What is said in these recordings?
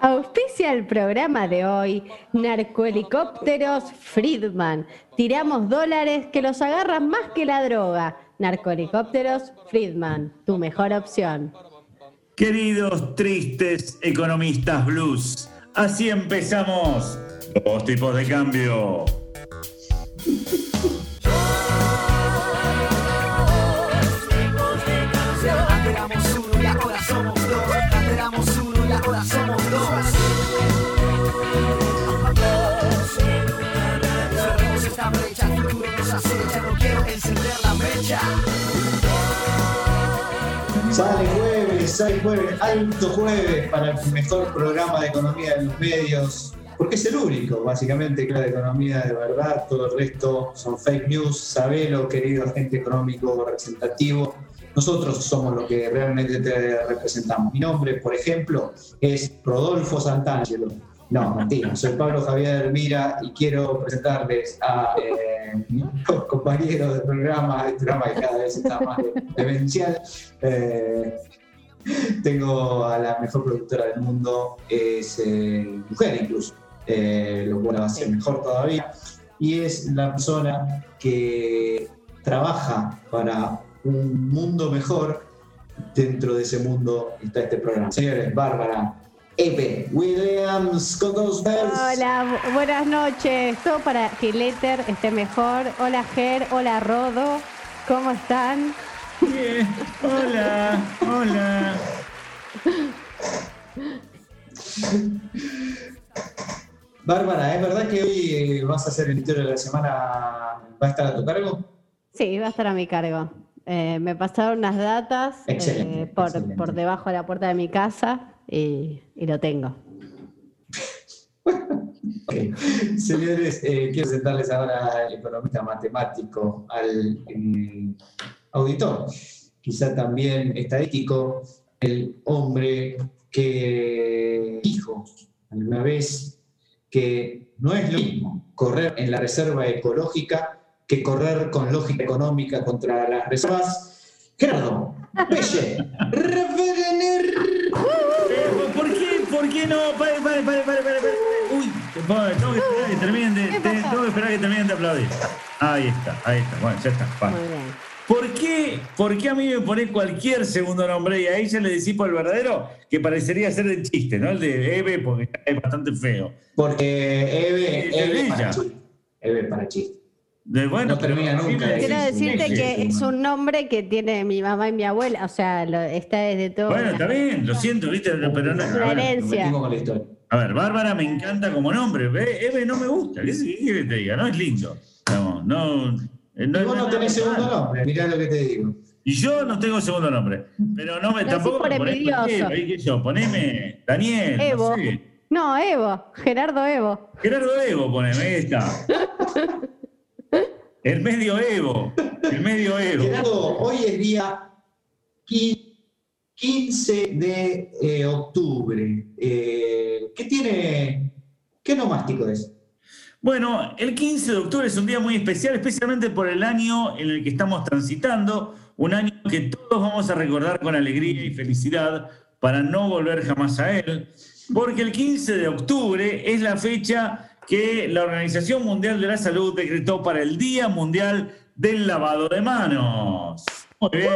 Auspicia el programa de hoy Narcohelicópteros Friedman. Tiramos dólares que los agarran más que la droga. Narcohelicópteros Friedman, tu mejor opción. Queridos tristes economistas blues, así empezamos. Dos tipos de cambio. Ahora somos dos. Esta acecha. No quiero encender la mecha. Sale jueves, sale jueves, alto jueves para el mejor programa de economía de los medios, porque es el único, básicamente, que la economía de verdad, todo el resto son fake news, sabelo, querido agente económico representativo. Nosotros somos lo que realmente te representamos. Mi nombre, por ejemplo, es Rodolfo Santangelo. No, mentira, soy Pablo Javier Mira y quiero presentarles a eh, mi compañero de programa, este programa que cada vez está más demencial. Eh, tengo a la mejor productora del mundo, es eh, mujer incluso, eh, lo cual va a ser mejor todavía. Y es la persona que trabaja para un mundo mejor. Dentro de ese mundo está este programa. Señores, Bárbara, Epe Williams con. Hola, bu- buenas noches. Todo para que el éter esté mejor. Hola Ger, hola Rodo. ¿Cómo están? Bien, hola, hola. Bárbara, ¿es verdad que hoy eh, vas a ser el editor de la semana? ¿Va a estar a tu cargo? Sí, va a estar a mi cargo. Eh, me pasaron unas datas eh, Excelente, por, excelente. por debajo de la puerta de mi casa y, y lo tengo. Ok. Señores, eh, quiero presentarles ahora al economista matemático, al eh, auditor, quizá también estadístico, el hombre que dijo alguna vez que no es lo mismo correr en la reserva ecológica que correr con lógica económica contra las reservas. Gerardo, Pelle, Reverener. Eh, ¿Por qué, por qué no? Pare, pare, pare, pare, pare. Uy, tengo que esperar que terminen de, tengo que esperar que terminen de aplaudir. Ahí está, ahí está. Bueno, ya está. Muy bien. ¿Por qué, ¿Por qué a mí me pone cualquier segundo nombre y a ella le decís por el verdadero que parecería ser de chiste, ¿no? El de Eve, porque es bastante feo. Porque Eve, Es Eve ella. para chiste. Eve para chiste. De, bueno, No termina nunca de Quiero decirte sí, que sí, es un nombre que tiene mi mamá y mi abuela, o sea, lo- está desde todo. Bueno, está bien, lo siento, ¿viste? Pero no. Herencia. La historia. A ver, Bárbara me encanta como nombre. ¿ve? Eve no me gusta. ¿Qué que te diga? No es lindo. No, no. eh, no y vos no tenés segundo nombre, mirá lo que te digo. Y yo no tengo segundo nombre. Pero no me Lo tampoco por ponés envidioso. ¿viste? yo, poneme Daniel. Evo. No sé. No, Evo, Gerardo Evo. Gerardo Evo, poneme, ahí está. El medio Evo. El medio Evo. Gerardo, hoy es día qui- 15 de eh, octubre. Eh, ¿Qué tiene? ¿Qué nomástico es? Bueno, el 15 de octubre es un día muy especial, especialmente por el año en el que estamos transitando, un año que todos vamos a recordar con alegría y felicidad para no volver jamás a él, porque el 15 de octubre es la fecha que la Organización Mundial de la Salud decretó para el Día Mundial del Lavado de Manos. Muy bien.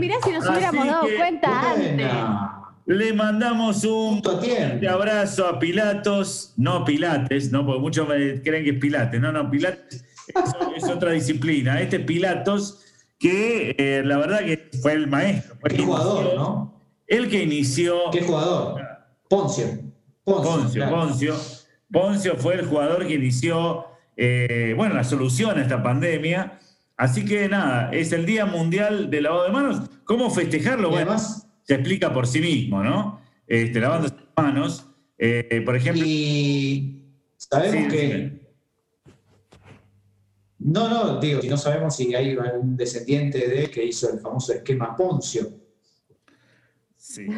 Mirá si nos Así hubiéramos dado que, cuenta antes. Le mandamos un fuerte abrazo a Pilatos, no Pilates, ¿no? Porque muchos me creen que es Pilates. No, no, Pilates es, es otra disciplina. Este Pilatos, que eh, la verdad que fue el maestro. fue el Qué que jugador, inició- ¿no? El que inició. Qué jugador. Poncio. Poncio. Poncio, claro. Poncio. Poncio fue el jugador que inició, eh, bueno, la solución a esta pandemia. Así que nada, es el Día Mundial del Lavado de Manos. ¿Cómo festejarlo? Bueno, además, se explica por sí mismo, ¿no? Este, lavando sus manos. Eh, por ejemplo, y sabemos Sí, que. sí. No, no, digo, si no sabemos si hay algún descendiente de él que hizo el famoso esquema Poncio. sí.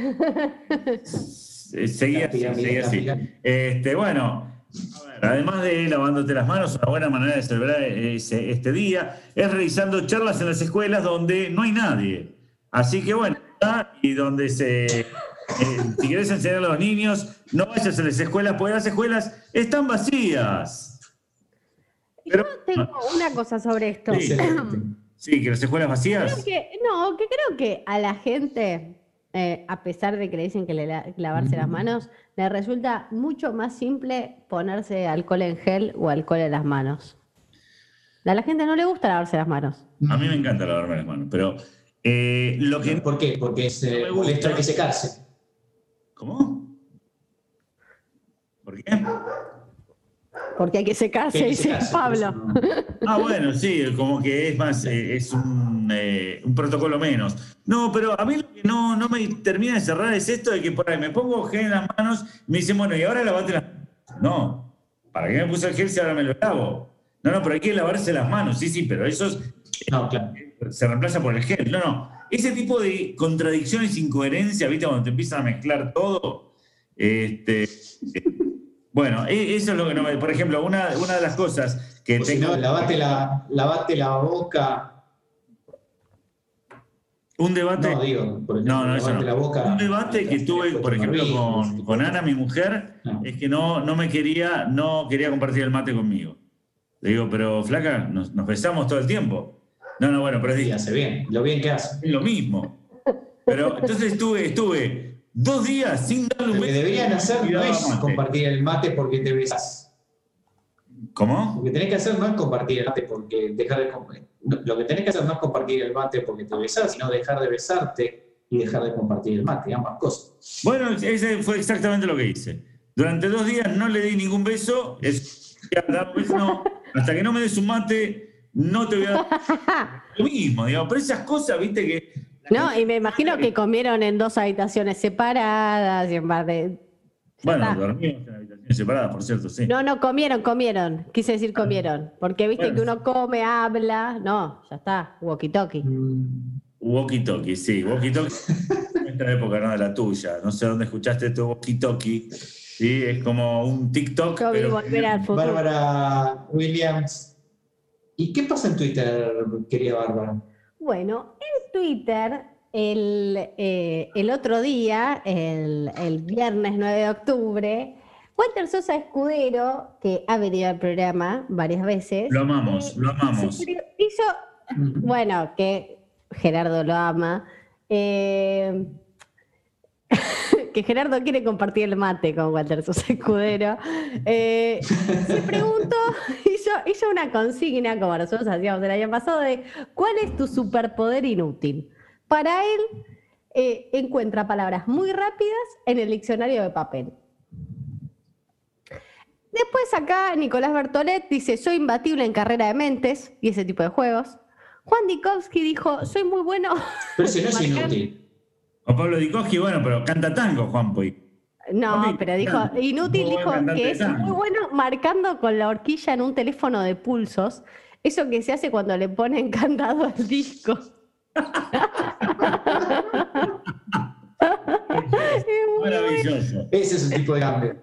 Se- seguía La así, así. Este, bueno, a ver, además de lavándote las manos, una buena manera de celebrar ese- este día es realizando charlas en las escuelas donde no hay nadie. Así que bueno, y donde se... eh, si querés enseñar a los niños, no vayas a las escuelas, porque las escuelas están vacías. Pero- Yo tengo una cosa sobre esto. Sí. Que las escuelas vacías. Creo que, no, que creo que a la gente, eh, a pesar de que le dicen que le la- lavarse las manos, le resulta mucho más simple ponerse alcohol en gel o alcohol en las manos. A la gente no le gusta lavarse las manos. A mí me encanta lavarme las manos, pero eh, lo que... ¿Por qué? Porque se No me gusta. molesta que secarse. ¿Cómo? ¿Por qué? Porque hay que hay que dice secarse, Pablo. Ah, bueno, sí, como que es más, eh, es un, eh, un protocolo menos. No, pero a mí lo que no, no me termina de cerrar es esto de que por ahí me pongo gel en las manos, me dicen, bueno, y ahora lavate las manos. No, ¿para qué me puse el gel si ahora me lo lavo? No, no, pero hay que lavarse las manos, sí, sí, pero eso es- No, claro. se reemplaza por el gel. No, no. Ese tipo de contradicciones, incoherencias, ¿viste? Cuando te empiezan a mezclar todo. Este, bueno, e- eso es lo que no me. Por ejemplo, una, una de las cosas que O si tengo. no, lavate la, lavate la boca. Un debate. No, digo, por ejemplo, No, no, eso no. la boca. Un debate que tuve, por ejemplo, con, con Ana, mi mujer, No. es que no, no me quería, no quería compartir el mate conmigo. Le digo, pero flaca, nos, nos besamos todo el tiempo. No, no, bueno, pero es Sí, hace bien, lo bien que hace. Es lo mismo. Pero entonces estuve, estuve dos días sin darle un Lo que beso. deberían hacer no es mate. compartir el mate porque te besas. ¿Cómo? Lo que tenés que hacer no es compartir el mate porque dejar de Lo que tenés que hacer no es compartir el mate porque te besas, sino dejar de besarte y dejar de compartir el mate, ambas cosas. Bueno, ese fue exactamente lo que hice. Durante dos días no le di ningún beso. Es, ya, dar beso, no. Hasta que no me des un mate, no te voy a dar lo mismo, digamos. Pero esas cosas, viste, que. No, y me imagino que comieron en dos habitaciones separadas y en bar de. Bueno, dormimos en habitaciones separadas, por cierto, sí. No, no, comieron, comieron. Quise decir comieron. Porque viste Bueno. que uno come, habla. No, ya está. Walkie talkie. Mm, Walkie talkie, sí. Walkie talkie. de nuestra época, no de la tuya. No sé dónde escuchaste tu walkie talkie. Sí, es como un TikTok. Yo pero- volver al futuro. Bárbara Williams. ¿Y qué pasa en Twitter, querida Bárbara? Bueno, en Twitter, el, eh, el otro día, el, el viernes 9 de octubre, Walter Sosa Escudero, que ha venido al programa varias veces. Lo amamos, eh, lo amamos. Hizo, bueno, que Gerardo lo ama. eh, que Gerardo quiere compartir el mate con Walter Sosa Escudero. Eh, se preguntó, hizo, hizo una consigna, como nosotros hacíamos el año pasado, de ¿cuál es tu superpoder inútil? Para él, eh, encuentra palabras muy rápidas en el diccionario de papel. Después acá Nicolás Bertolet dice, soy imbatible en carrera de mentes y ese tipo de juegos. Juan Dikovsky dijo, soy muy bueno. Pero si no es inútil. O Pablo Dikoski, bueno, pero canta tango, Juan Puy. No, Papi, pero dijo, inútil dijo que es tango. muy bueno marcando con la horquilla en un teléfono de pulsos. Eso que se hace cuando le ponen candado al disco. Es muy Maravilloso. Ese es el tipo de cambio.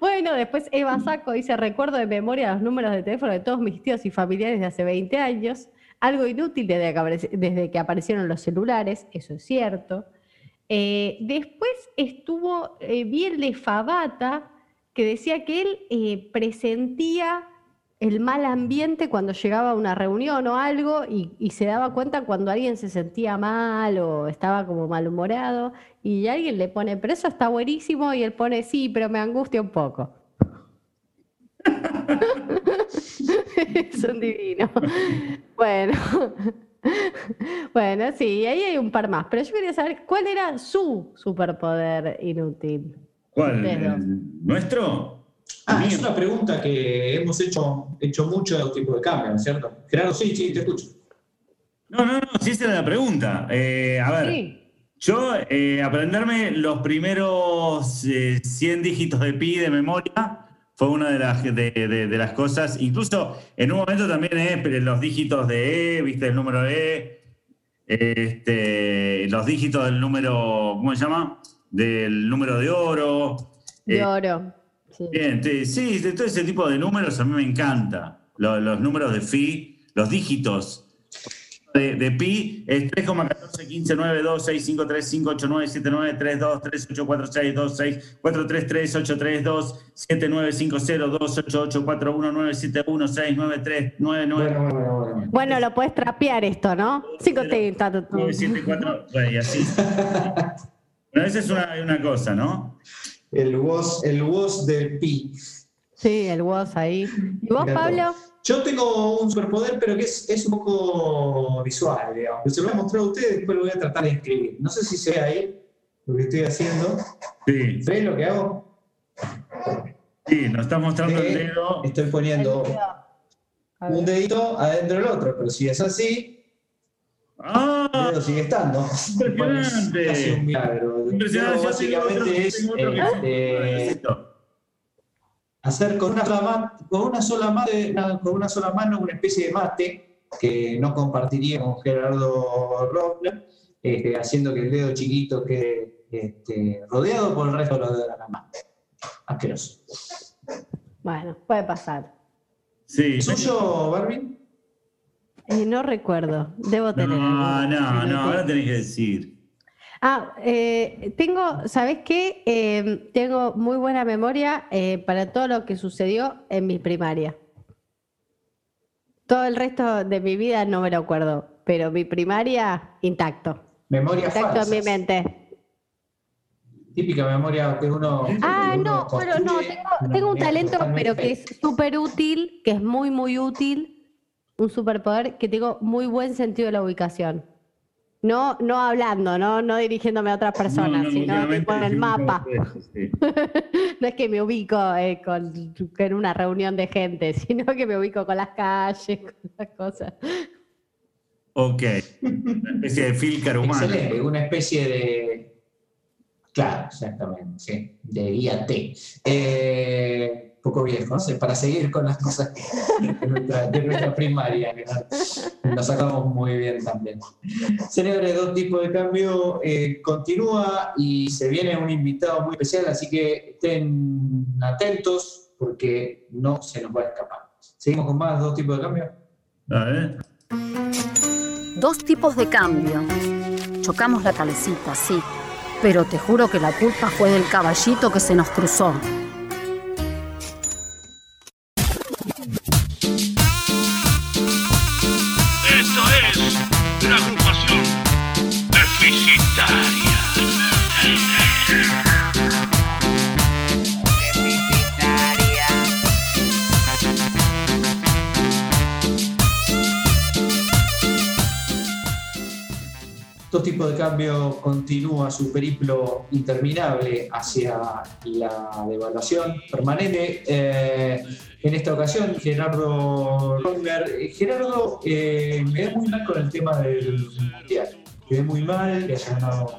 Bueno, después Eva Saco dice, recuerdo de memoria los números de teléfono de todos mis tíos y familiares de hace 20 años. Algo inútil desde que, aparecieron los celulares, eso es cierto. Eh, después estuvo eh, bien de Fabata, que decía que él eh, presentía el mal ambiente cuando llegaba a una reunión o algo y, y se daba cuenta cuando alguien se sentía mal o estaba como malhumorado y alguien le pone, pero eso está buenísimo y él pone, sí, pero me angustia un poco. Son divinos. Bueno, bueno, sí, ahí hay un par más, pero yo quería saber cuál era su superpoder inútil. ¿Cuál? Ustedes dos. ¿El ¿Nuestro? Ah, es una pregunta que hemos hecho, hecho mucho de tipo de cambio, ¿no es cierto? Gerardo, sí, sí, te escucho. No, no, no, sí, esa era la pregunta. Eh, a ver, Sí, yo eh, aprenderme los primeros eh, 100 dígitos de pi de memoria fue una de las, de, de- de las cosas. Incluso en un momento también eh, pero los dígitos de E, viste, el número E, este, los dígitos del número, ¿cómo se llama? Del número de oro. de Eh, oro. Sí. Bien, sí, sí, de todo ese tipo de números a mí me encanta. Lo- Los, números de phi, los dígitos de, de pi es 3,14, 15, 9, 2, 6, 5, 3, 5, 8, 9, 7, 9, 3, 2, 3, 8, 4, 6, 2, 6, 4, 3, 3, 8, 3, 2, 7, 9, 5, 0, 2, 8, 8, 4, 1, 9, 7, 1, 6, 9, 3, 9, 9, Bueno, lo puedes trapear esto, ¿no? Cinco te- ta- ta- ta- 9, 7, 4, bueno, y así. Bueno, esa es una, una cosa, ¿no? El WOS, el WOS del pi. Sí, el WOS ahí. ¿Y vos, Pablo? Yo tengo un superpoder, pero que es, es un poco visual, digamos. Se lo voy a mostrar a ustedes, después lo voy a tratar de escribir. No sé si se ve ahí lo que estoy haciendo. Sí, ¿Ven lo que hago? sí, nos está mostrando el Eh, dedo. Estoy poniendo un dedito adentro del otro, pero si es así, el ¡Ah! dedo sigue estando. Impresionante. Es casi un milagro. Impresionante. Tengo otro- básicamente es tengo otro que- este, Necesito. Hacer con una sola mano, con una sola mano, una- con una sola mano una especie de mate que no compartiría con Gerardo Robles, este, haciendo que el dedo chiquito quede este, rodeado por el resto de los dedos de la mano. Asqueroso. Bueno, puede pasar. Sí. ¿Suyo, Barbie? Eh, no recuerdo, debo No, tener. no, alguno. no, ahora tenés que decir. Ah, eh, tengo, ¿sabes qué? Eh, tengo muy buena memoria eh, para todo lo que sucedió en mi primaria. Todo el resto de mi vida no me lo acuerdo, pero mi primaria intacto. Memoria Intacto en mi mente. Típica memoria que uno. Ah, que uno no, bueno, no, tengo, tengo un talento, pero que es súper útil, que es muy, muy útil, un superpoder, que tengo muy buen sentido de la ubicación. No, no hablando, no, no dirigiéndome a otras personas, No, no, sino en el mapa. sí. no es que me ubico eh, con, en una reunión de gente, sino que me ubico con las calles, con las cosas. Ok. Una especie de filcar humano. Excelente, una especie de. Claro, exactamente, sí, de guía T. Eh, poco viejo, ¿no? para seguir con las cosas de nuestra, de nuestra primaria, que nos, nos sacamos muy bien también. Señores, dos tipos de cambio eh, continúa y se viene un invitado muy especial, así que estén atentos porque no se nos va a escapar. Seguimos con más dos tipos de cambio. A ver. Dos tipos de cambio. Chocamos la calecita, sí. Pero te juro que la culpa fue del caballito que se nos cruzó. Cambio continúa su periplo interminable hacia la devaluación permanente. Eh, en esta ocasión, Gerardo Ronger. Eh, Gerardo, eh, me muy mal con el tema del mundial. Quedé muy mal que haya ganado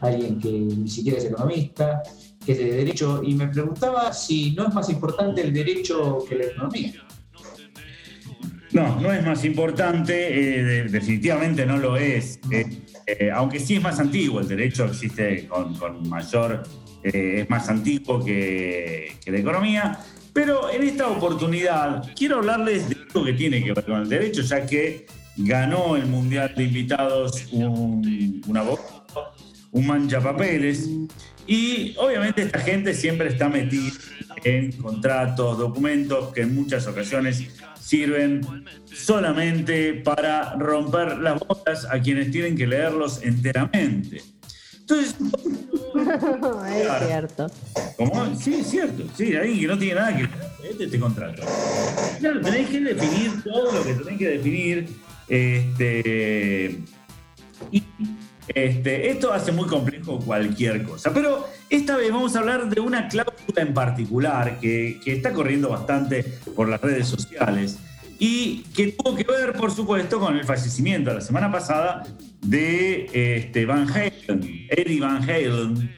alguien que ni siquiera es economista, que es de derecho, y me preguntaba si no es más importante el derecho que la economía. No, no es más importante, eh, de- definitivamente no lo es. Eh, aunque sí es más antiguo, el derecho existe con, mayor, eh, es más antiguo que, que la economía. Pero en esta oportunidad quiero hablarles de algo que tiene que ver con el derecho, ya que ganó el Mundial de Invitados un, un abogado, un manchapapeles. Y obviamente esta gente siempre está metida en contratos, documentos que en muchas ocasiones sirven solamente para romper las botas a quienes tienen que leerlos enteramente. Entonces, es cierto. ¿cómo? Sí, es cierto. Sí, alguien que no tiene nada que ver este, este contrato. Claro, tenés que definir todo lo que tenés que definir. Este, este, esto hace muy complejo cualquier cosa. Pero esta vez vamos a hablar de una cláusula en particular que, que está corriendo bastante por las redes sociales y que tuvo que ver, por supuesto, con el fallecimiento la semana pasada de este, Van Halen, Eddie Van Halen,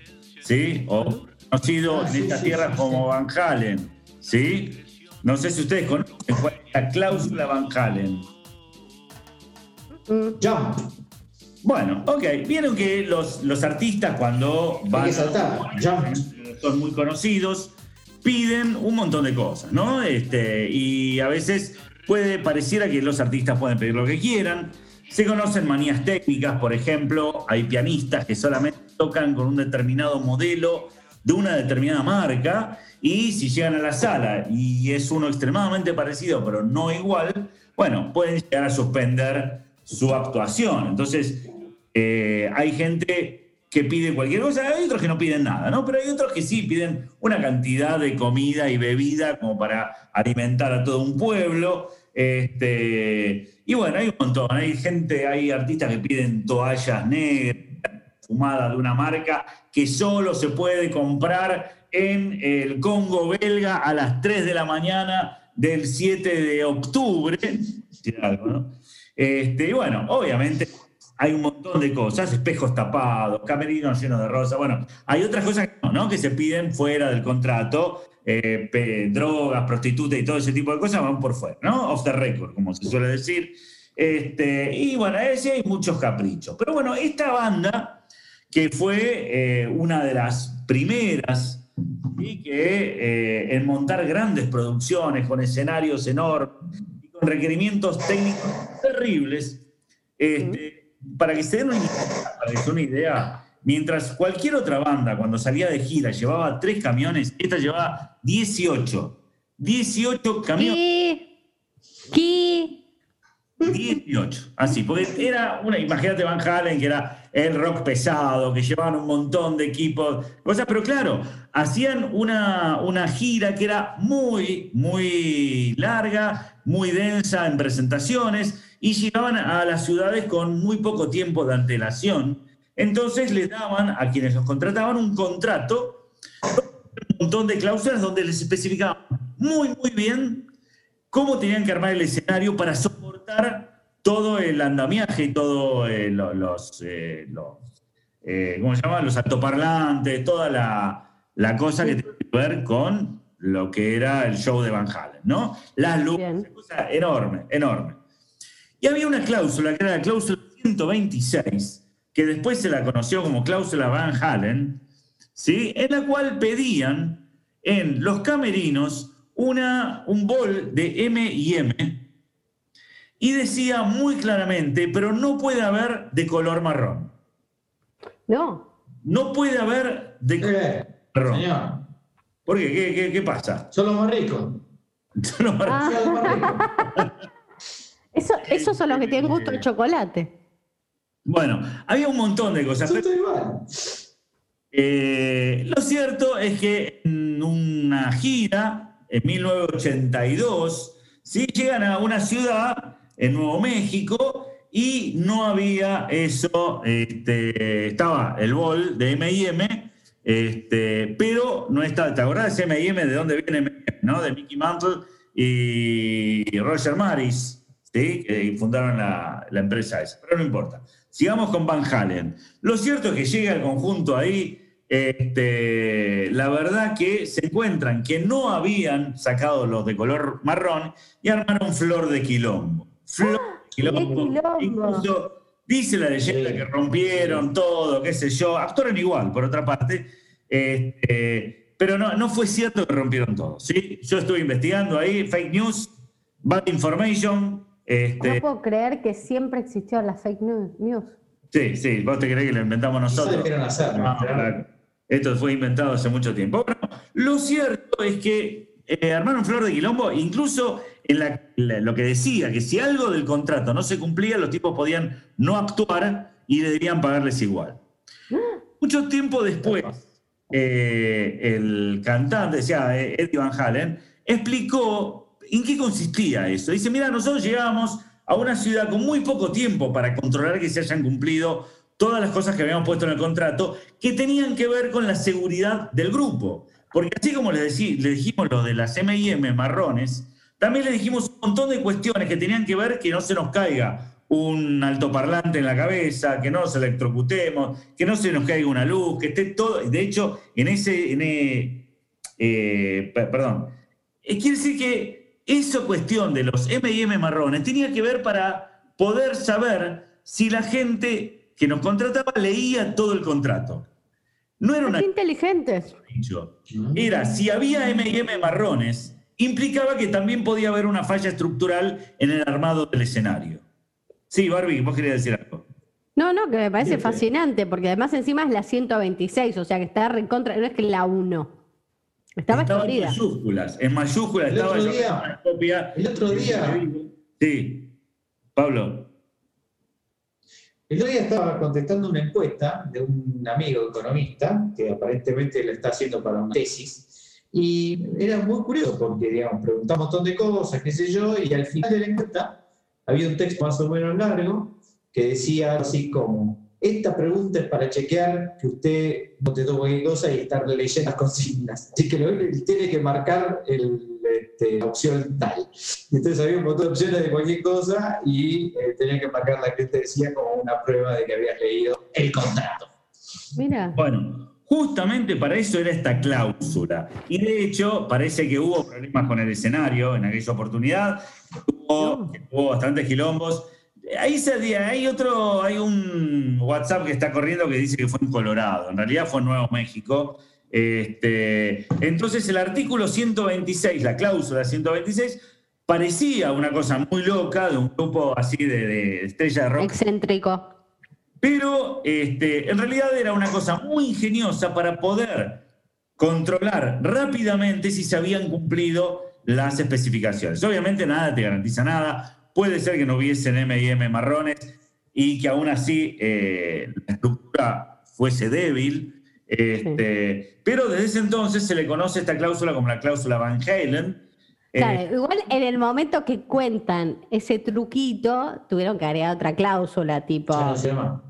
¿sí? O conocido Ah, en sí, estas sí, tierras sí, como Van Halen, ¿sí? No sé si ustedes conocen cuál es la cláusula Van Halen. Mm, Jump, Bueno, ok. Vieron que los, los artistas cuando van son muy conocidos, piden un montón de cosas, ¿no? Este, y a veces puede pareciera que los artistas pueden pedir lo que quieran. Se conocen manías técnicas, por ejemplo, hay pianistas que solamente tocan con un determinado modelo de una determinada marca y si llegan a la sala y es uno extremadamente parecido pero no igual, bueno, pueden llegar a suspender su actuación. Entonces, eh, hay gente que pide cualquier cosa, hay otros que no piden nada, ¿no? Pero hay otros que sí piden una cantidad de comida y bebida como para alimentar a todo un pueblo. Este, y bueno, hay un montón, hay gente, hay artistas que piden toallas negras, fumadas de una marca, que solo se puede comprar en el Congo belga a las 3 de la mañana del 7 de octubre. Este, y bueno, obviamente hay un montón de cosas, espejos tapados, camerinos llenos de rosa. Bueno, hay otras cosas que, no, que se piden fuera del contrato, eh, drogas, prostitutas y todo ese tipo de cosas van por fuera, ¿no? Off the record, como se suele decir. Este, y bueno, ese hay muchos caprichos. Pero bueno, esta banda, que fue eh, una de las primeras y que eh, en montar grandes producciones con escenarios enormes y con requerimientos técnicos terribles, este, para que se den una idea, para que se una idea, mientras cualquier otra banda cuando salía de gira llevaba tres camiones, esta llevaba 18. 18 camiones. ¿Qué? 18, así, porque era una, imagínate Van Halen, que era el rock pesado, que llevaban un montón de equipos, cosas, pero claro, hacían una, una gira que era muy, muy larga, muy densa en presentaciones, y llegaban a las ciudades con muy poco tiempo de antelación. Entonces les daban a quienes los contrataban un contrato, un montón de cláusulas donde les especificaban muy, muy bien cómo tenían que armar el escenario para soportar todo el andamiaje y todo eh, los, eh, los eh, ¿cómo se llama? Los altoparlantes, toda la, la cosa que tiene que ver con lo que era el show de Van Halen, ¿no? Las luces, cosa enorme, enorme. Y había una cláusula, que era la cláusula 126, que después se la conoció como cláusula Van Halen, ¿sí? en la cual pedían en los camerinos una, un bol de M y M y decía muy claramente, pero no puede haber de color marrón. No. No puede haber de color Eh, marrón. señor, ¿Por qué? ¿Qué, qué- qué pasa? son los más ricos. Son los marrones. Ah. Son los más ricos. Eso, esos son los que tienen gusto de chocolate. Bueno, había un montón de cosas. Eh, lo cierto es que en una gira, en 1982, ¿sí? llegan a una ciudad en Nuevo México y no había eso, este, estaba el bol de M&M, este, pero no estaba, ¿te acordás de M&M? ¿De dónde viene M&M? ¿no? De Mickey Mantle y Roger Maris, ¿sí? que fundaron la, la empresa esa, pero no importa. Sigamos con Van Halen. Lo cierto es que llega el conjunto ahí, este, la verdad que se encuentran que no habían sacado los de color marrón y armaron flor de quilombo. Flor de quilombo. quilombo! Incluso dice la leyenda que rompieron todo, qué sé yo. Actuaron igual, por otra parte. Este, pero no, no fue cierto que rompieron todo. ¿sí? Yo estuve investigando ahí, fake news, bad information. Este, No puedo creer que siempre existió la fake news. Sí, sí, vos te creés que lo inventamos nosotros. No. Esto fue inventado hace mucho tiempo. Bueno, lo cierto es que eh, armaron Flor de Quilombo, incluso en la- la- lo que decía, que si algo del contrato no se cumplía, los tipos podían no actuar y deberían pagarles igual. Mucho tiempo después, eh, el cantante, decía eh, Eddie Van Halen, explicó en qué consistía eso. Dice, mira, nosotros llegábamos a una ciudad con muy poco tiempo para controlar que se hayan cumplido todas las cosas que habíamos puesto en el contrato, que tenían que ver con la seguridad del grupo. Porque así como les, decí- le dijimos lo de las M&M marrones, también le dijimos un montón de cuestiones que tenían que ver que no se nos caiga un altoparlante en la cabeza, que no nos electrocutemos, que no se nos caiga una luz, que esté todo. De hecho, en ese. En, eh, eh, pe- perdón. Eh, quiere decir que esa cuestión de los MM marrones tenía que ver para poder saber si la gente que nos contrataba leía todo el contrato. no era una inteligentes. Era, si había M&M marrones, implicaba que también podía haber una falla estructural en el armado del escenario. Sí, Barbie, vos querías decir algo. No, no, que me parece fascinante, porque además encima es la 126, o sea que está recontra, no es que la 1. Estaba Estaba en mayúsculas, en mayúsculas El estaba otro día- una copia. el otro día- Sí, Pablo. El otro día estaba contestando una encuesta de un amigo economista que aparentemente lo está haciendo para una tesis y era muy curioso porque, digamos, preguntaba un montón de cosas, qué sé yo, y al final de la encuesta había un texto más o menos largo que decía así como, esta pregunta es para chequear que usted no te tome cualquier cosa y estar leyendo las consignas. Así que lo él tiene que marcar el, este, la opción tal. Y entonces había un montón de opciones de cualquier cosa y eh, tenía que marcar la que te decía como una prueba de que habías leído el contrato. Mira. Bueno, justamente para eso era esta cláusula. Y de hecho, parece que hubo problemas con el escenario en aquella oportunidad. Hubo, hubo bastantes quilombos. Ahí se, hay otro, hay un WhatsApp que está corriendo que dice que fue en Colorado. En realidad fue en Nuevo México. Este, entonces el artículo 126, la cláusula 126, parecía una cosa muy loca de un grupo así de, de estrella de rock Excéntrico. pero este, en realidad era una cosa muy ingeniosa para poder controlar rápidamente si se habían cumplido las especificaciones. Obviamente nada te garantiza nada. Puede ser que no hubiesen M y M marrones y que aún así eh, la estructura fuese débil. Este, Pero desde ese entonces se le conoce esta cláusula como la cláusula Van Halen. Eh, Claro, igual en el momento que cuentan ese truquito, tuvieron que agregar otra cláusula, tipo, no se llama.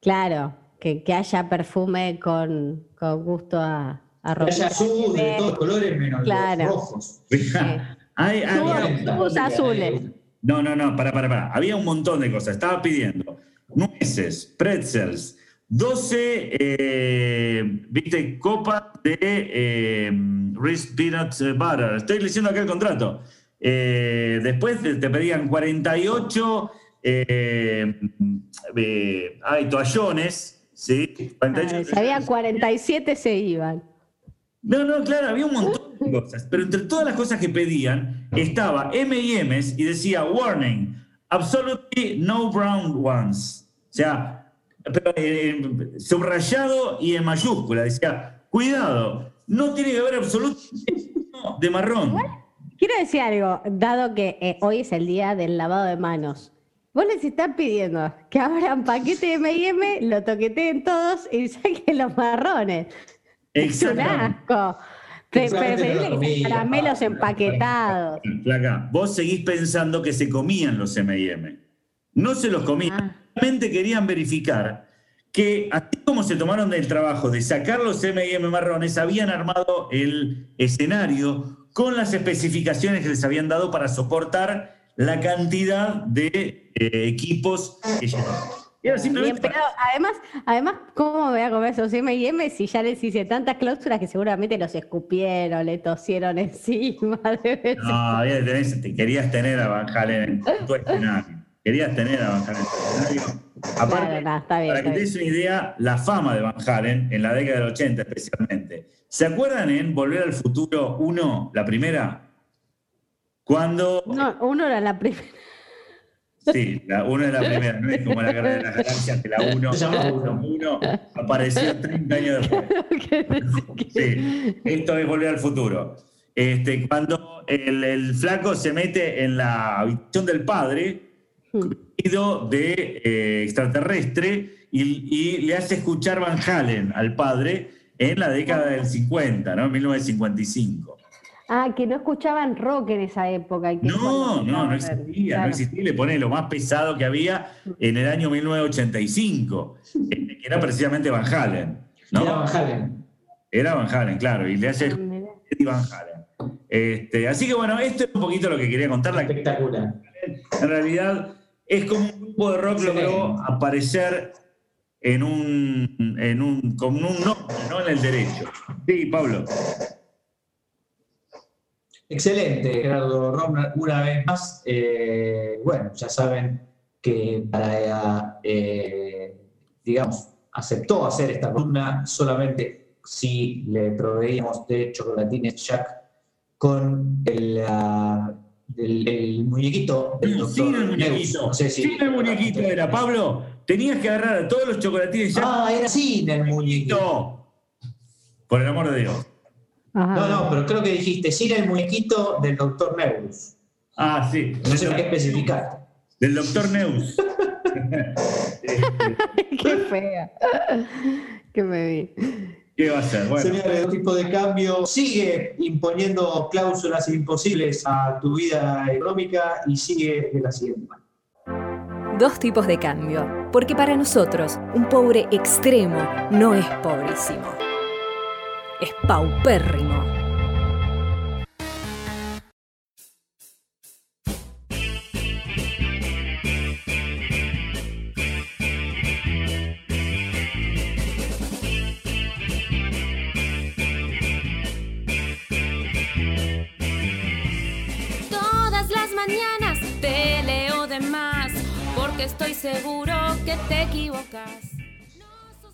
claro, que, que haya perfume con, con gusto a, a Que haya azul de todos colores menos Claro. los rojos. hay- hay- tubos azules. No, no, no, para, para, para. Había un montón de cosas. Estaba pidiendo nueces, pretzels, 12, eh, viste, copas de eh, Reese Peanut Butter. Estoy leyendo acá el contrato. Eh, después te, te pedían 48, eh, eh, ay, toallones, ¿sí? 48 Ah, había 47 se iban. No, no, claro, había un montón de cosas, pero entre todas las cosas que pedían estaba M&M's y decía warning, absolutely no brown ones. O sea, pero, eh, subrayado y en mayúscula, decía, cuidado, no tiene que haber absolutamente de marrón. Quiero decir algo, dado que eh, hoy es el día del lavado de manos. Vos les están pidiendo que abran paquete de M&M, lo toqueteen todos y saquen los marrones. Preferible comía, caramelos pa. empaquetados. Vos seguís pensando que se comían los M&M. No se los comían. Ah. Solamente querían verificar que, así como se tomaron del trabajo de sacar los M&M marrones, habían armado el escenario con las especificaciones que les habían dado para soportar la cantidad de eh, equipos que llevaban. Además, además, ¿cómo me voy a comer esos M&M si ya les hice tantas cláusulas que seguramente los escupieron, le tosieron encima? No, había- tenés- te querías tener a Van Halen en tu escenario. Querías tener a Van Halen en tu escenario. Aparte, Claro, no, está bien, para que te des una idea, la fama de Van Halen, en la década del 80 especialmente. ¿Se acuerdan en Volver al Futuro 1, la primera? Cuando. No, uno era la primera. Sí, la 1 es la primera, no es como la guerra de las galaxias, que la 1 Se llama uno. apareció 30 años después. Sí, esto es volver al futuro. Este, cuando el, el flaco se mete en la habitación del padre, vestido de eh, extraterrestre, y, y le hace escuchar Van Halen al padre en la década del 50, ¿no? En 1955. Ah, que no escuchaban rock en esa época. y que No, no, no existía, no existía. Le pone lo más pesado que había en el año 1985, eh, que era precisamente Van Halen. ¿no? Era Van Halen. Era Van Halen, claro, y le hace Ah. Eddie Van Halen. Este, así que bueno, esto es un poquito lo que quería contar. La Espectacular. en realidad es como un grupo de rock logró aparecer en un, en un, con un nombre, no en el derecho. Sí, Pablo. Excelente, Gerardo Romner, una vez más. eh, bueno, ya saben que para, eh, digamos, aceptó hacer esta columna solamente si le proveíamos de chocolatines Jack con el, ah, el- el muñequito del doctor Sin el muñequito. No sé si- Sin el muñequito era, Pablo. Tenías que agarrar a todos los chocolatines ya. Ah, era sin el muñequito. Por el amor de Dios. Ajá. No, no, pero creo que dijiste sin el muñequito del doctor Neus. Ah, sí. No sé qué especificar. Del doctor Neus. Qué fea. Que me vi. ¿Qué va a ser? Bueno. Señores, el tipo de cambio sigue imponiendo cláusulas imposibles a tu vida económica y sigue de la siguiente manera. Dos tipos de cambio, porque para nosotros un pobre extremo no es pobrísimo, es paupérrimo. Mañanas te leo de más, porque estoy seguro que te equivocas.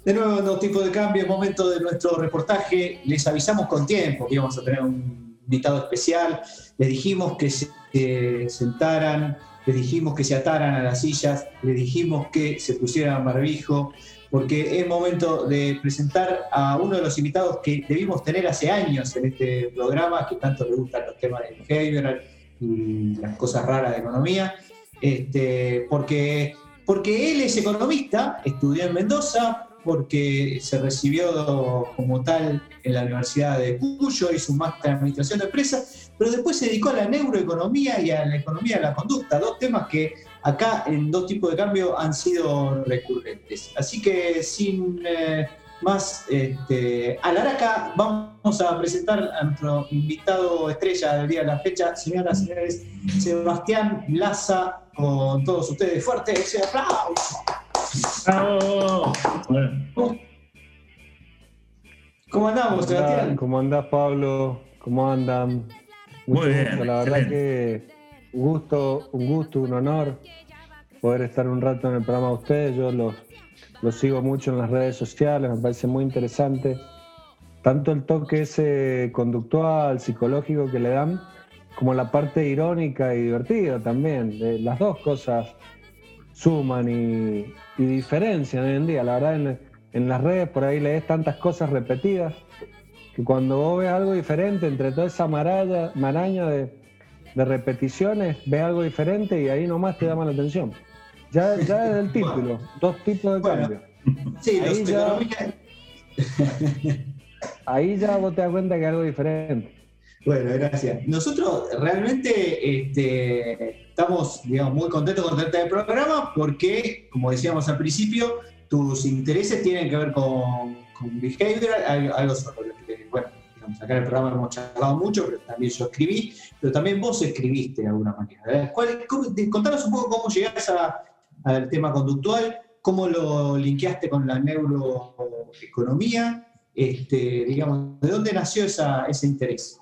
De nuevo, en dos tipos de cambio, momento de nuestro reportaje. Les avisamos con tiempo que íbamos a tener un invitado especial. Les dijimos que se sentaran, les dijimos que se ataran a las sillas, les dijimos que se pusieran barbijo, porque es momento de presentar a uno de los invitados que debimos tener hace años en este programa, que tanto le gustan los temas de behavioral y las cosas raras de economía. Este, porque, porque él es economista, estudió en Mendoza, porque se recibió como tal en la Universidad de Cuyo, hizo un máster en Administración de Empresas, pero después se dedicó a la neuroeconomía y a la economía de la conducta, dos temas que acá en dos tipos de cambio han sido recurrentes. Así que sin eh, más este, alaraca, vamos a presentar a nuestro invitado estrella del día de la fecha, señoras y señores, Sebastián Laza, con todos ustedes. Fuerte ese. ¡Bravo! Bueno, ¿Cómo andamos. Sebastián? ¿Cómo andás, Pablo? ¿Cómo andan? Muy Mucho bien, gusto, La verdad excelente. que un gusto, un gusto, un honor poder estar un rato en el programa de ustedes. Yo los, los sigo mucho en las redes sociales, me parece muy interesante. Tanto el toque ese conductual, psicológico que le dan, como la parte irónica y divertida también. Eh, Las dos cosas suman y, y diferencian hoy en día. La verdad, en, en las redes por ahí lees tantas cosas repetidas que cuando vos ves algo diferente entre toda esa maralla, maraña de, de repeticiones, ves algo diferente y ahí nomás te llama la atención. Ya, ya desde el título, dos tipos de Bueno, cambio. Sí, Ahí los ya- economistas- Ahí ya vos te das cuenta que es algo diferente. Bueno, gracias. Nosotros realmente este, estamos digamos, muy contentos con este programa porque, como decíamos al principio, tus intereses tienen que ver con, con behavioral, algo, sobre lo que, bueno, digamos, acá en el programa hemos charlado mucho, pero también yo escribí, pero también vos escribiste de alguna manera. ¿Cuál- contanos un poco cómo llegaste a- al tema conductual, cómo lo linkeaste con la neuroeconomía, este, digamos, ¿de dónde nació esa, ese interés?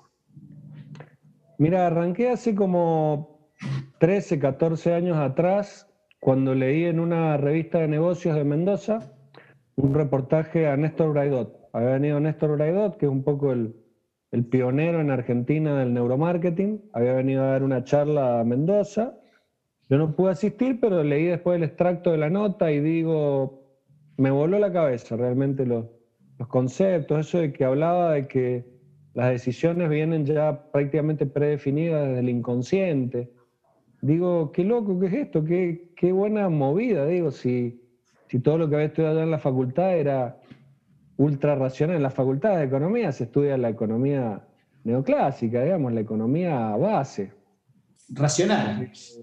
Mira, arranqué hace como 13, 14 años atrás, cuando leí en una revista de negocios de Mendoza un reportaje a Néstor Braidot. Había venido Néstor Braidot, que es un poco el, pionero en Argentina del neuromarketing. Había venido a dar una charla a Mendoza. Yo no pude asistir, pero leí después el extracto de la nota y digo, me voló la cabeza realmente los conceptos, eso de que hablaba de que las decisiones vienen ya prácticamente predefinidas desde el inconsciente. Digo, qué loco, ¿qué es esto? Qué, qué buena movida, digo, si, si todo lo que había estudiado en la facultad era ultra racional. En la facultad de economía se estudia la economía neoclásica, digamos, la economía base. Racionales.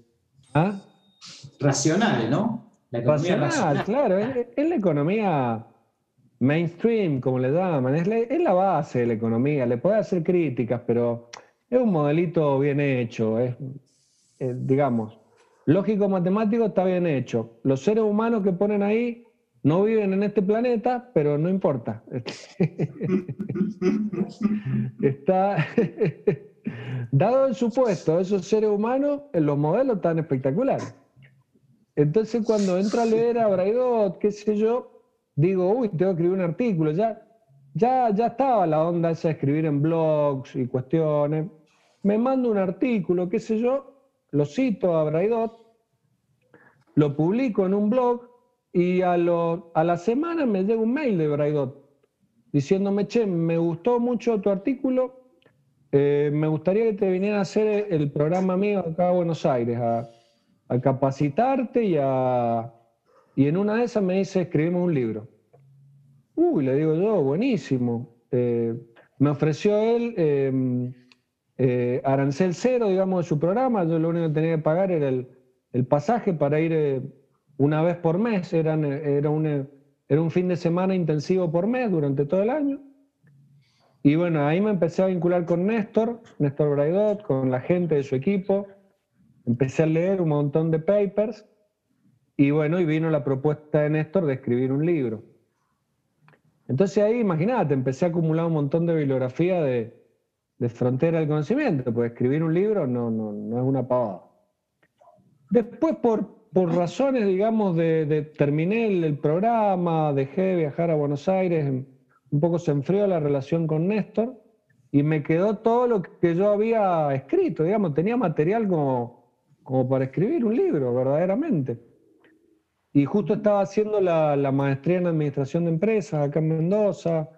¿Ah? Racionales, ¿no? La economía Racional, racional. claro, es, es la economía mainstream, como le llaman, es la, es la base de la economía. Le puede hacer críticas, pero es un modelito bien hecho, es, eh, digamos, lógico matemático está bien hecho. Los seres humanos que ponen ahí no viven en este planeta, pero no importa. Está dado el supuesto, esos seres humanos, en los modelos tan espectaculares. Entonces, cuando entra a leer a Braidot, qué sé yo, digo, uy, tengo que escribir un artículo, ya, ya, ya estaba la onda esa de escribir en blogs y cuestiones. Me mando un artículo, qué sé yo, lo cito a Braidot, lo publico en un blog y a, lo- a la semana me llega un mail de Braidot diciéndome, che, me gustó mucho tu artículo, eh, me gustaría que te vinieran a hacer el programa mío acá a Buenos Aires, a, capacitarte y a... Y en una de esas me dice, escribimos un libro. Uy, le digo yo, buenísimo. Eh, me ofreció él eh, eh, arancel cero, digamos, de su programa. Yo lo único que tenía que pagar era el, el pasaje para ir eh, una vez por mes. Eran, eh, era, un, eh, era un fin de semana intensivo por mes durante todo el año. Y bueno, ahí me empecé a vincular con Néstor, Néstor Braidot, con la gente de su equipo. Empecé a leer un montón de papers. Y bueno, y vino la propuesta de Néstor de escribir un libro. Entonces ahí, imagínate, empecé a acumular un montón de bibliografía de, de frontera del conocimiento, pues escribir un libro no, no, no es una pavada. Después, por, por razones, digamos, de, de- terminé el, el programa, dejé de viajar a Buenos Aires, un poco se enfrió la relación con Néstor y me quedó todo lo que yo había escrito, digamos, tenía material como, como para escribir un libro, verdaderamente. Y justo estaba haciendo la, la maestría en administración de empresas acá en Mendoza,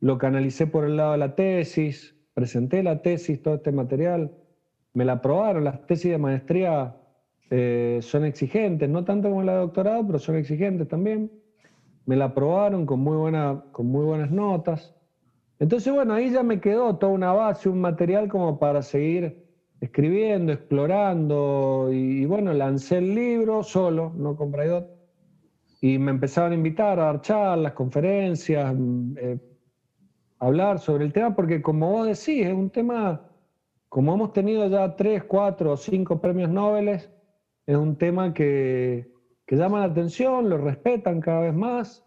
lo canalicé por el lado de la tesis, presenté la tesis, todo este material, me la aprobaron, las tesis de maestría eh, son exigentes, no tanto como la de doctorado, pero son exigentes también. Me la aprobaron con muy, buena, con muy buenas notas. Entonces, bueno, ahí ya me quedó toda una base, un material como para seguir escribiendo, explorando, y, bueno, lancé el libro solo, no con Braidot, y me empezaron a invitar a dar charlas, conferencias, mm, eh, hablar sobre el tema, porque como vos decís, es un tema, como hemos tenido ya tres, cuatro o cinco premios Nobel, es un tema que, que llama la atención, lo respetan cada vez más,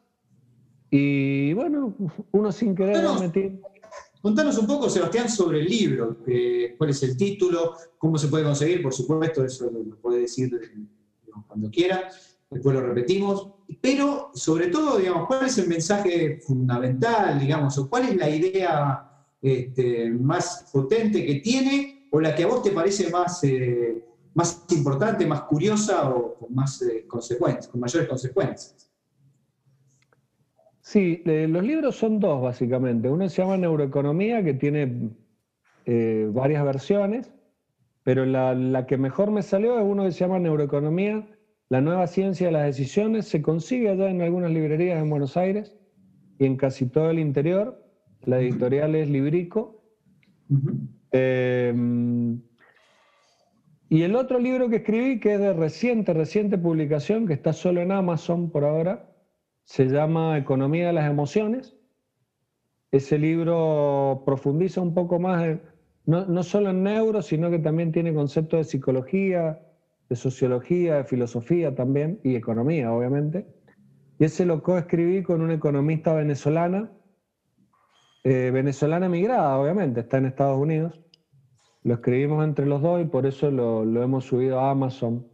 y bueno, uno sin querer Contanos, metiendo. contanos un poco, Sebastián, sobre el libro. ¿Cuál es el título? ¿Cómo se puede conseguir? Por supuesto, eso lo puede decir cuando quiera. Después lo repetimos. Pero, sobre todo, digamos, ¿cuál es el mensaje fundamental, digamos, o cuál es la idea este, más potente que tiene, o la que a vos te parece más, eh, más importante, más curiosa o con más eh, consecuencias, con mayores consecuencias? Sí, los libros son dos básicamente. Uno se llama Neuroeconomía, que tiene eh, varias versiones, pero la, la que mejor me salió es uno que se llama Neuroeconomía, la nueva ciencia de las decisiones. Se consigue allá en algunas librerías en Buenos Aires y en casi todo el interior. La editorial es Librico. Eh, y el otro libro que escribí, que es de reciente, reciente publicación, que está solo en Amazon por ahora, se llama Economía de las Emociones. Ese libro profundiza un poco más, en- no, no solo en neuro, sino que también tiene conceptos de psicología, de sociología, de filosofía también, y economía, obviamente. Y ese lo coescribí con una economista venezolana, eh, venezolana emigrada, obviamente, está en Estados Unidos. Lo escribimos entre los dos y por eso lo, lo hemos subido a Amazon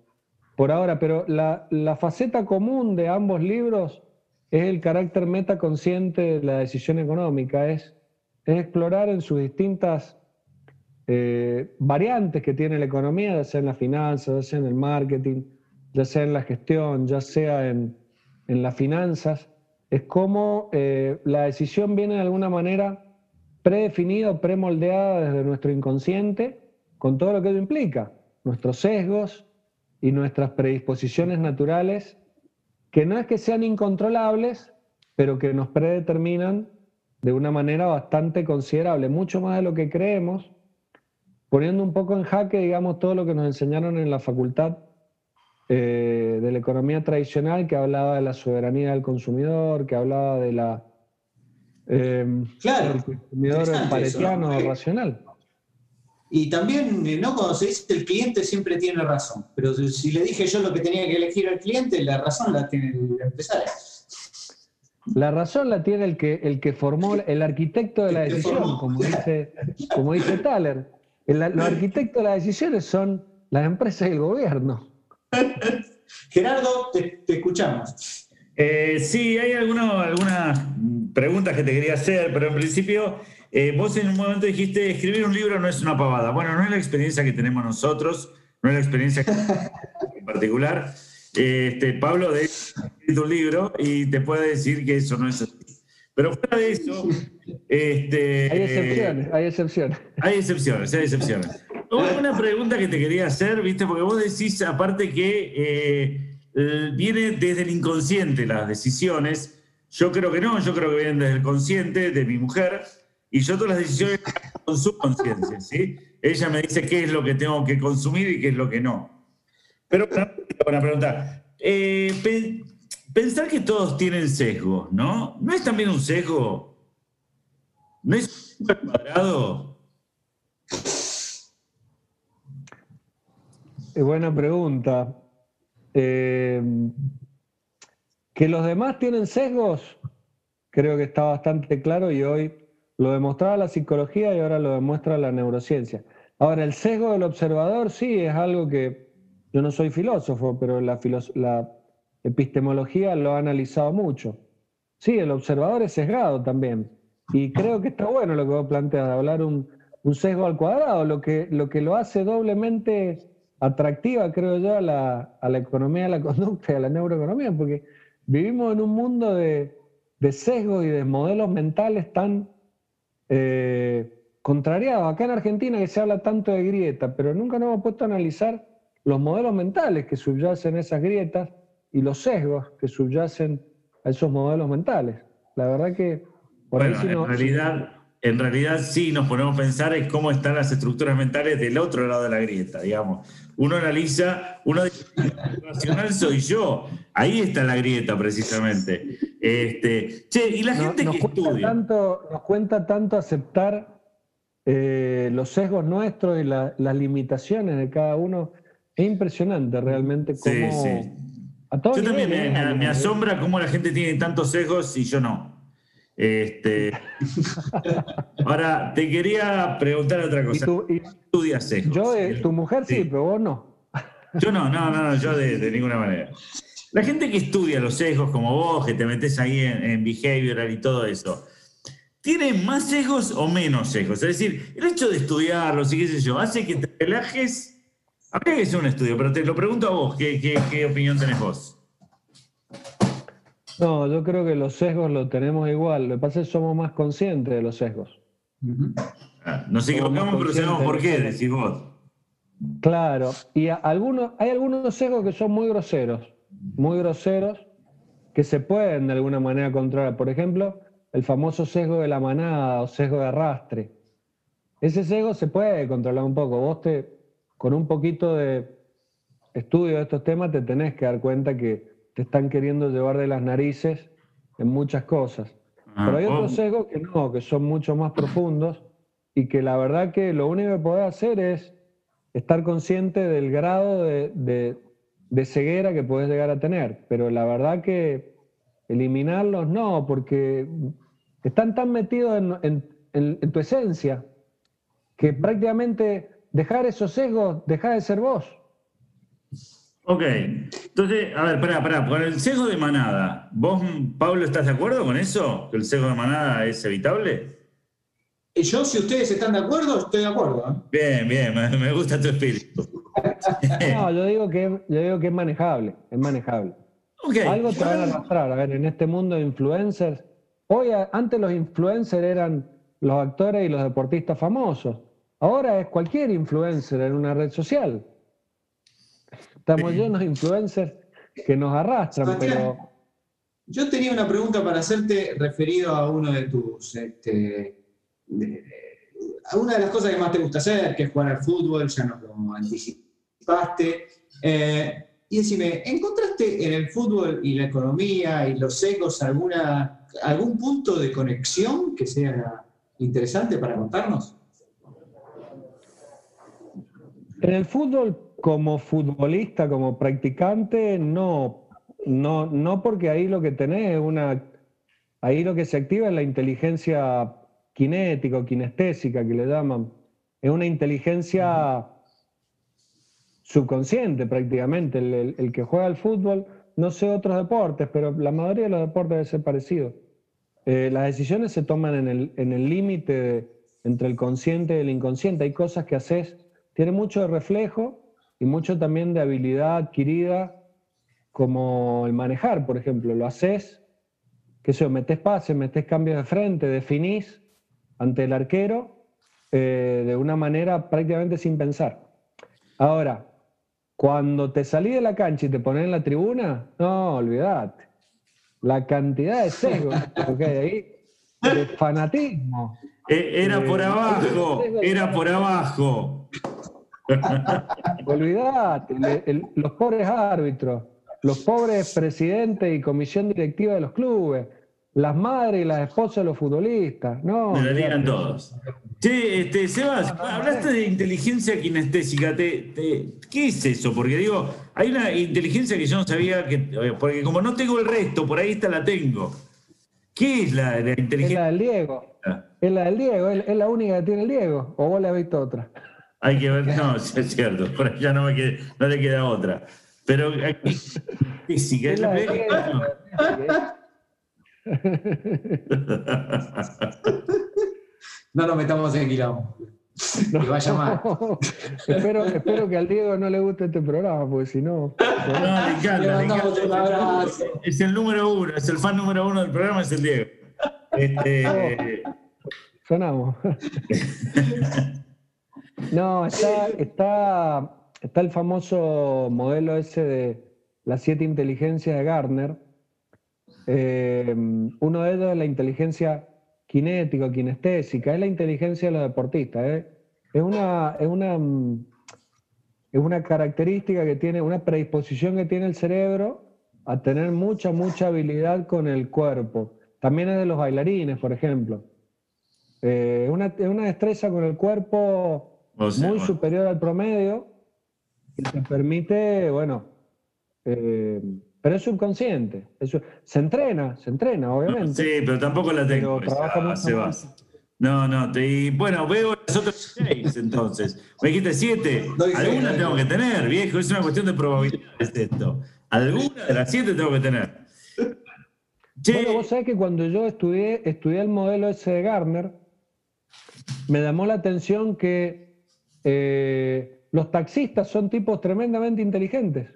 por ahora, pero la, la faceta común de ambos libros es el carácter metaconsciente de la decisión económica, es, es explorar en sus distintas eh, variantes que tiene la economía, ya sea en la finanza, ya sea en el marketing, ya sea en la gestión, ya sea en, en las finanzas, es como eh, la decisión viene de alguna manera predefinida o premoldeada desde nuestro inconsciente, con todo lo que ello implica, nuestros sesgos y nuestras predisposiciones naturales, que no es que sean incontrolables, pero que nos predeterminan de una manera bastante considerable, mucho más de lo que creemos, poniendo un poco en jaque, digamos, todo lo que nos enseñaron en la facultad eh, de la economía tradicional, que hablaba de la soberanía del consumidor, que hablaba de la eh, Claro, del consumidor interesante eso, paretiano ¿no? racional. Y también, eh, ¿no? Cuando se dice el cliente siempre tiene razón, pero si le dije yo lo que tenía que elegir al cliente, la razón la tiene el empresario. La razón la tiene el que, el que formó, el arquitecto de la decisión, como dice, como dice Thaler. Los arquitectos de las decisiones son las empresas y el gobierno. Gerardo, te, te escuchamos. Eh, sí, hay alguna- algunas preguntas que te quería hacer, pero en principio eh, vos en un momento dijiste, escribir un libro no es una pavada. Bueno, no es la experiencia que tenemos nosotros, no es la experiencia que en particular. Este, Pablo de hecho, ha escrito un libro y te puede decir que eso no es así. Pero fuera de eso, este, Hay excepciones, hay excepciones. hay excepciones, hay excepciones. Una pregunta que te quería hacer, ¿viste? Porque vos decís, aparte, que eh, viene desde el inconsciente las decisiones. Yo creo que no, yo creo que vienen desde el consciente de mi mujer. Y yo todas las decisiones con su conciencia, ¿sí? Ella me dice qué es lo que tengo que consumir y qué es lo que no. Pero una, una pregunta. Eh, pensar que todos tienen sesgos, ¿no? ¿No es también un sesgo? ¿No es un cuadrado? Eh, buena pregunta. Eh, que los demás tienen sesgos, creo que está bastante claro y hoy lo demostraba la psicología y ahora lo demuestra la neurociencia. Ahora, el sesgo del observador sí es algo que yo no soy filósofo, pero la, la epistemología lo ha analizado mucho. Sí, el observador es sesgado también. Y creo que está bueno lo que vos planteas, hablar un, un sesgo al cuadrado, lo que, lo que lo hace doblemente atractiva, creo yo, a la, a economía de la conducta y a la neuroeconomía, porque vivimos en un mundo de, sesgos y de modelos mentales tan eh, contrariados. Acá en Argentina que se habla tanto de grieta, pero nunca nos hemos puesto a analizar los modelos mentales que subyacen a esas grietas y los sesgos que subyacen a esos modelos mentales. La verdad que por Bueno, sí en no- realidad, en realidad sí nos ponemos a pensar en cómo están las estructuras mentales del otro lado de la grieta, digamos. Uno analiza, uno dice, racional soy yo. Ahí está la grieta precisamente. Este, che, y la No- gente nos, que estudia. tanto, nos cuenta tanto aceptar eh, los sesgos nuestros y la- las limitaciones de cada uno. Es impresionante realmente Sí, cómo... sí. A Yo también me, niveles, me- ¿eh? me asombra cómo la gente tiene tantos sesgos y yo no. Este, ahora, te quería preguntar otra Y cosa. tú- y ¿Estudias sesgos? yo, eh, tu mujer sí, Sí. pero vos no. Yo no, no, no, no, yo de, de ninguna manera. La gente que estudia los sesgos como vos, que te metes ahí en, en behavioral y todo eso, ¿tiene más sesgos o menos sesgos? Es decir, el hecho de estudiarlos y qué sé yo, hace que te relajes. Habría que hacer un estudio, pero te lo pregunto a vos, ¿qué, qué, qué opinión tenés vos? No, yo creo que los sesgos los tenemos igual. Lo que pasa es que somos más conscientes de los sesgos. Ah, Nos equivocamos, pero sabemos por qué, decís vos. Claro, y a- algunos, hay algunos sesgos que son muy groseros, muy groseros, que se pueden de alguna manera controlar. Por ejemplo, el famoso sesgo de la manada o sesgo de arrastre. Ese sesgo se puede controlar un poco. Vos te, con un poquito de estudio de estos temas, te tenés que dar cuenta que te están queriendo llevar de las narices en muchas cosas. Ah, Pero hay otros sesgos que no, que son mucho más profundos y que la verdad que lo único que podés hacer es estar consciente del grado de, de- de ceguera que puedes llegar a tener. Pero la verdad que eliminarlos no, porque están tan metidos en, en- en- en tu esencia que prácticamente dejar esos sesgos, deja de ser vos. Ok, entonces, a ver, pará, pará, con el sesgo de manada, ¿vos, Pablo, estás de acuerdo con eso? ¿Que el sesgo de manada es evitable? Y yo, si ustedes están de acuerdo, estoy de acuerdo. ¿eh? Bien, bien, me, gusta tu espíritu. No, yo digo que, yo digo que es manejable, es manejable. Ok, Algo te van a arrastrar. A ver, en este mundo de influencers, hoy antes los influencers eran los actores y los deportistas famosos. Ahora es cualquier influencer en una red social. Estamos llenos de influencers que nos arrastran, pero Yo tenía una pregunta para hacerte referido a uno de tus. este, de- a una de las cosas que más te gusta hacer, que es jugar al fútbol, ya nos lo anticipaste. Eh, y decime, ¿encontraste en el fútbol y la economía y los secos alguna, algún punto de conexión que sea interesante para contarnos? En el fútbol, como futbolista, como practicante, no, no, no porque ahí lo que tenés es una, ahí lo que se activa es la inteligencia cinética o kinestésica que le llaman. Es una inteligencia subconsciente prácticamente. El, que juega al fútbol no sé otros deportes, pero la mayoría de los deportes debe ser parecido. Eh, las decisiones se toman en el en el límite entre el consciente y el inconsciente. Hay cosas que haces, tiene mucho de reflejo y mucho también de habilidad adquirida, como el manejar, por ejemplo. Lo haces, que sé, metes pases, metes cambios de frente, definís ante el arquero eh, de una manera prácticamente sin pensar. Ahora, cuando te salí de la cancha y te pones en la tribuna, no, olvídate. La cantidad de sesgo que hay ahí, de fanatismo. Eh, Era por Eh, abajo, era por abajo. El- el- los pobres árbitros, los pobres presidentes y comisión directiva de los clubes, las madres y las esposas de los futbolistas. No, Me la digan todos. Che, este, Sebas, hablaste de inteligencia kinestésica. Te, te- ¿Qué es eso? Porque digo, hay una inteligencia que yo no sabía que. Porque como no tengo el resto, por ahí esta la tengo. ¿Qué es la, la Es inteligencia? la del Diego. Es la del Diego, es, es la única que tiene el Diego. ¿O vos le has visto otra? Hay que ver, no, sí, es cierto, por allá no, me queda- no le queda otra. Pero aquí, física, es la primera- Diego. No nos metamos en quilombo. Que vaya mal. espero, espero que al Diego no le guste este programa, porque si no. No, le encanta, Le encanta. Es el número uno, es el fan número uno del programa, es el Diego. Este, Sonamos. No, está, está, está el famoso modelo ese de las siete inteligencias de Gardner. Eh, uno de ellos es la inteligencia kinética, kinestésica, es la inteligencia de los deportistas. ¿eh? Es, una, es, una, es una característica que tiene, una predisposición que tiene el cerebro a tener mucha, mucha habilidad con el cuerpo. También es de los bailarines, por ejemplo. Eh, una, una destreza con el cuerpo O sea, muy bueno. superior al promedio y te permite, bueno, eh, pero es subconsciente. eso- se entrena, se entrena, obviamente. sí, pero tampoco la tengo. Esa. No, no, te- y bueno, veo las otras seis entonces. Me dijiste siete. Doy seis, Alguna doy tengo que tener, viejo, es una cuestión de probabilidades esto. Alguna de las siete tengo que tener. Che, Bueno, vos sabés que cuando yo estudié, estudié el modelo ese de Gardner, me llamó la atención que eh, los taxistas son tipos tremendamente inteligentes.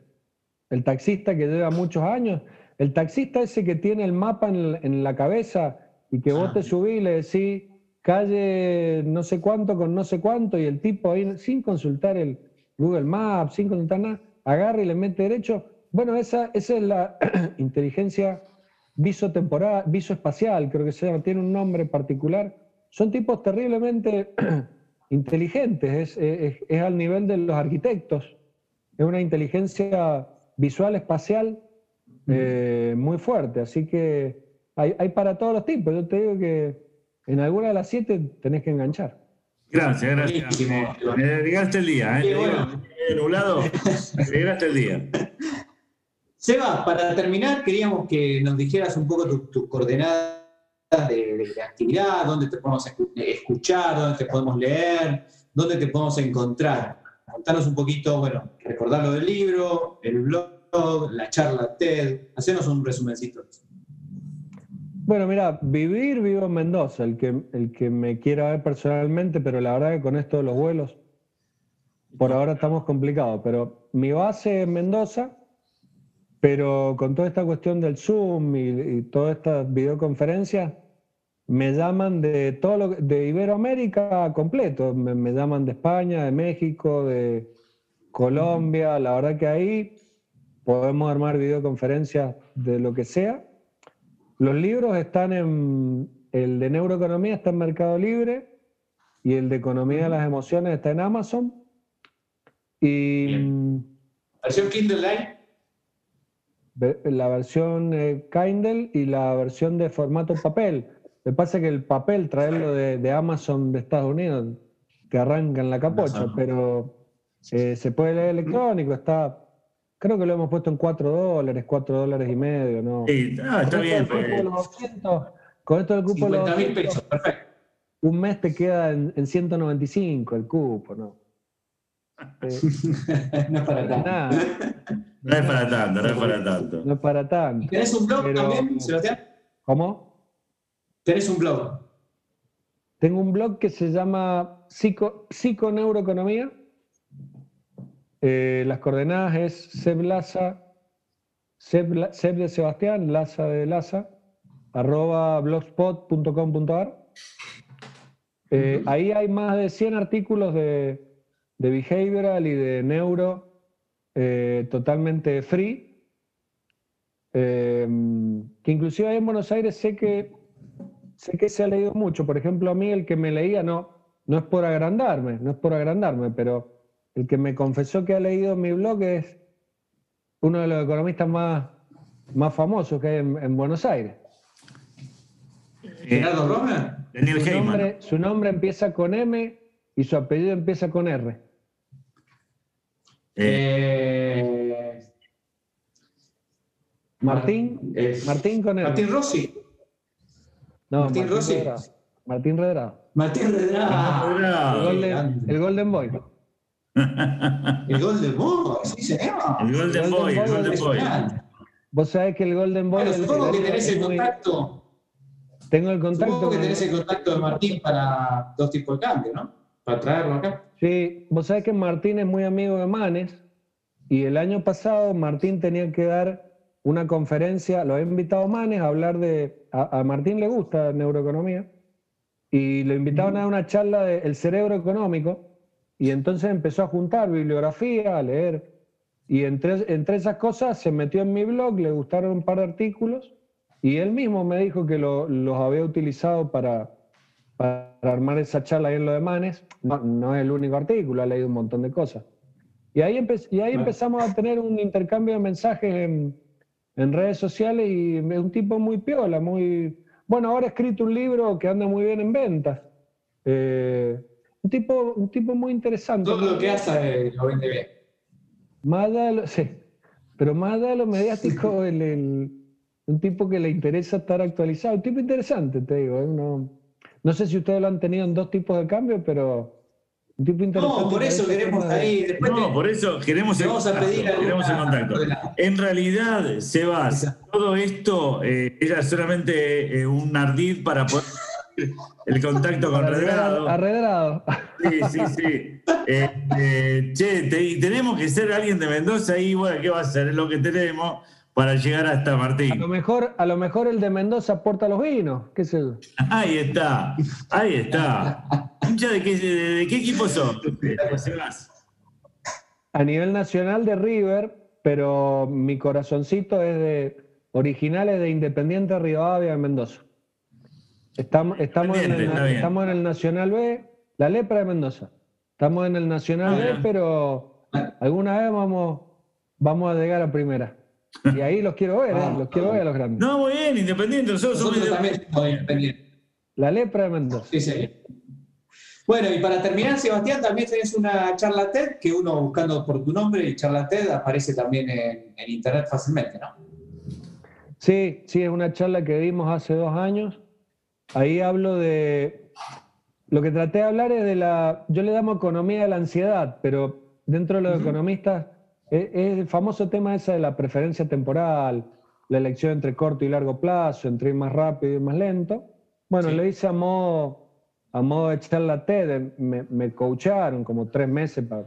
El taxista que lleva muchos años, el taxista ese que tiene el mapa en, la- en la cabeza y que vos te subís y le decís calle no sé cuánto con no sé cuánto y el tipo ahí sin consultar el Google Maps, sin consultar nada, agarra y le mete derecho. Bueno, esa, esa es la inteligencia visoespacial, creo que se llama, tiene un nombre particular. Son tipos terriblemente inteligentes, es, es- es al nivel de los arquitectos. Es una inteligencia visual espacial eh, muy fuerte, así que hay, hay para todos los tipos. Yo te digo que en alguna de las siete tenés que enganchar. gracias, gracias. Buenísimo. Me, me alegraste el día, ¿eh? Bueno. eh, nublado, me alegraste el día. Seba, para terminar, queríamos que nos dijeras un poco tus tus coordenadas de, de- actividad, dónde te podemos escu- escuchar, dónde te podemos leer, dónde te podemos encontrar. Contanos un poquito, bueno, recordar lo del libro, el blog, la charla TED. Hacenos un resumencito. Bueno, mira, vivir vivo en Mendoza, el que, el que me quiera ver personalmente, pero la verdad que con esto de los vuelos, por ahora estamos complicados, pero mi base es Mendoza, pero con toda esta cuestión del Zoom y, y todas estas videoconferencias, me llaman de todo lo, de Iberoamérica completo, me, me llaman de España, de México, de Colombia, la verdad que ahí podemos armar videoconferencias de lo que sea. Los libros están en, el de neuroeconomía está en Mercado Libre y el de economía de las emociones está en Amazon. Y Versión Kindle Live. ve- la versión eh, Kindle y la versión de formato papel. Me pasa que el papel, traerlo de, de Amazon de Estados Unidos, te arranca en la capocha, pero eh, se puede leer electrónico, está, creo que lo hemos puesto en 4 dólares, 4 dólares y medio, ¿no? Sí, ah, está Con bien. cupo de pues. los 200, con esto del cupo de los 50 mil 200, pesos, perfecto. un mes te queda en, en 195 el cupo, ¿no? Eh, no es para tanto. No es para tanto, no es para tanto. no es para tanto. ¿Tenés un blog Pero- también, Sebastián? ¿Cómo? ¿Tenés un blog? Tengo un blog que se llama Psico, Psiconeuroeconomía. Eh, las coordenadas es Seb, La- Seb de Sebastián, Laza de Laza, arroba blogspot.com.ar. Eh, Ahí hay más de 100 artículos de, de behavioral y de neuro eh, totalmente free. Eh, que inclusive ahí en Buenos Aires sé que sé que se ha leído mucho. Por ejemplo, a mí el que me leía no, no es por agrandarme, no es por agrandarme, pero el que me confesó que ha leído mi blog es uno de los economistas más, más famosos que hay en, en Buenos Aires. ¿Gerardo Romer? Daniel Su nombre, su nombre empieza con M y su apellido empieza con R. Eh, Eh, Martín, eh, Martín con R. Martín Rossi. No, Martín Rossi. Martín Redrado. Martín Redrado. El Golden, el Golden Boy. El Golden Boy, sí, señor. El Golden Boy, el Golden Boy. Vos sabés que el Golden Boy. Bueno, el- supongo el- que tenés el muy- contacto. Tengo el contacto. Supongo que con- tenés el contacto de Martín para dos tipos de cambio, ¿no? Para traerlo acá. Sí, vos sabés que Martín es muy amigo de Manes y el año pasado Martín tenía que dar una conferencia, lo había invitado Manes a hablar de, a, a Martín le gusta neuroeconomía y lo invitaban a una charla de el cerebro económico y entonces empezó a juntar bibliografía, a leer y entre, entre esas cosas se metió en mi blog, le gustaron un par de artículos y él mismo me dijo que lo- los había utilizado para, para armar esa charla ahí en lo de Manes. No, no es el único artículo, ha leído un montón de cosas. Y ahí, empe- y ahí empezamos a tener un intercambio de mensajes en, en redes sociales y es un tipo muy piola, muy... Bueno, ahora ha escrito un libro que anda muy bien en ventas. Eh, un, tipo, un tipo muy interesante. Todo lo que hace eh, lo vende bien. Más de lo, sí, pero más de lo mediático, el, el- un tipo que le interesa estar actualizado, un tipo interesante, te digo. ¿eh? No, no sé si ustedes lo han tenido en dos tipos de cambio, pero. No, por eso queremos ahí. Después No, te- por eso queremos el vamos a contacto, pedir alguna- queremos el contacto. la- En realidad, Sebas, todo esto eh, era solamente eh, un ardid para poder el contacto con Redrado. a- Arredrado. Sí, sí, sí. Eh, eh, che, te- tenemos que ser alguien de Mendoza y bueno, ¿qué va a ser? Es lo que tenemos para llegar hasta A lo Martín. mejor, a lo mejor el de Mendoza aporta los vinos, qué sé yo. Ahí está, ahí está. Hincha, ¿de qué, de, de qué equipo sos? A nivel nacional de River, pero mi corazoncito es de originales de Independiente Rivadavia de Mendoza. Estamos, estamos, en Independiente, el, estamos en el Nacional B, la lepra de Mendoza. Estamos en el Nacional Ah, B, bien. pero alguna vez vamos, vamos a llegar a primera. Y ahí los quiero ver, ¿eh? los quiero ver a los grandes. No, muy bien, Independiente. Nosotros somos Nosotros independientes. también somos independientes. La lepra de Mendoza. Sí, señor. Bueno, y para terminar, Sebastián, también tenés una charla TED que uno buscando por tu nombre y charla TED aparece también en, en internet fácilmente, ¿no? Sí, sí, es una charla que dimos hace dos años. Ahí hablo de. Lo que traté de hablar es de la. Yo le llamo economía de la ansiedad, pero dentro de los economistas es, es el famoso tema ese de la preferencia temporal, la elección entre corto y largo plazo, entre ir más rápido y más lento. Bueno, Sí. lo hice a modo, a modo de charla TED. Me, me coacharon como tres meses para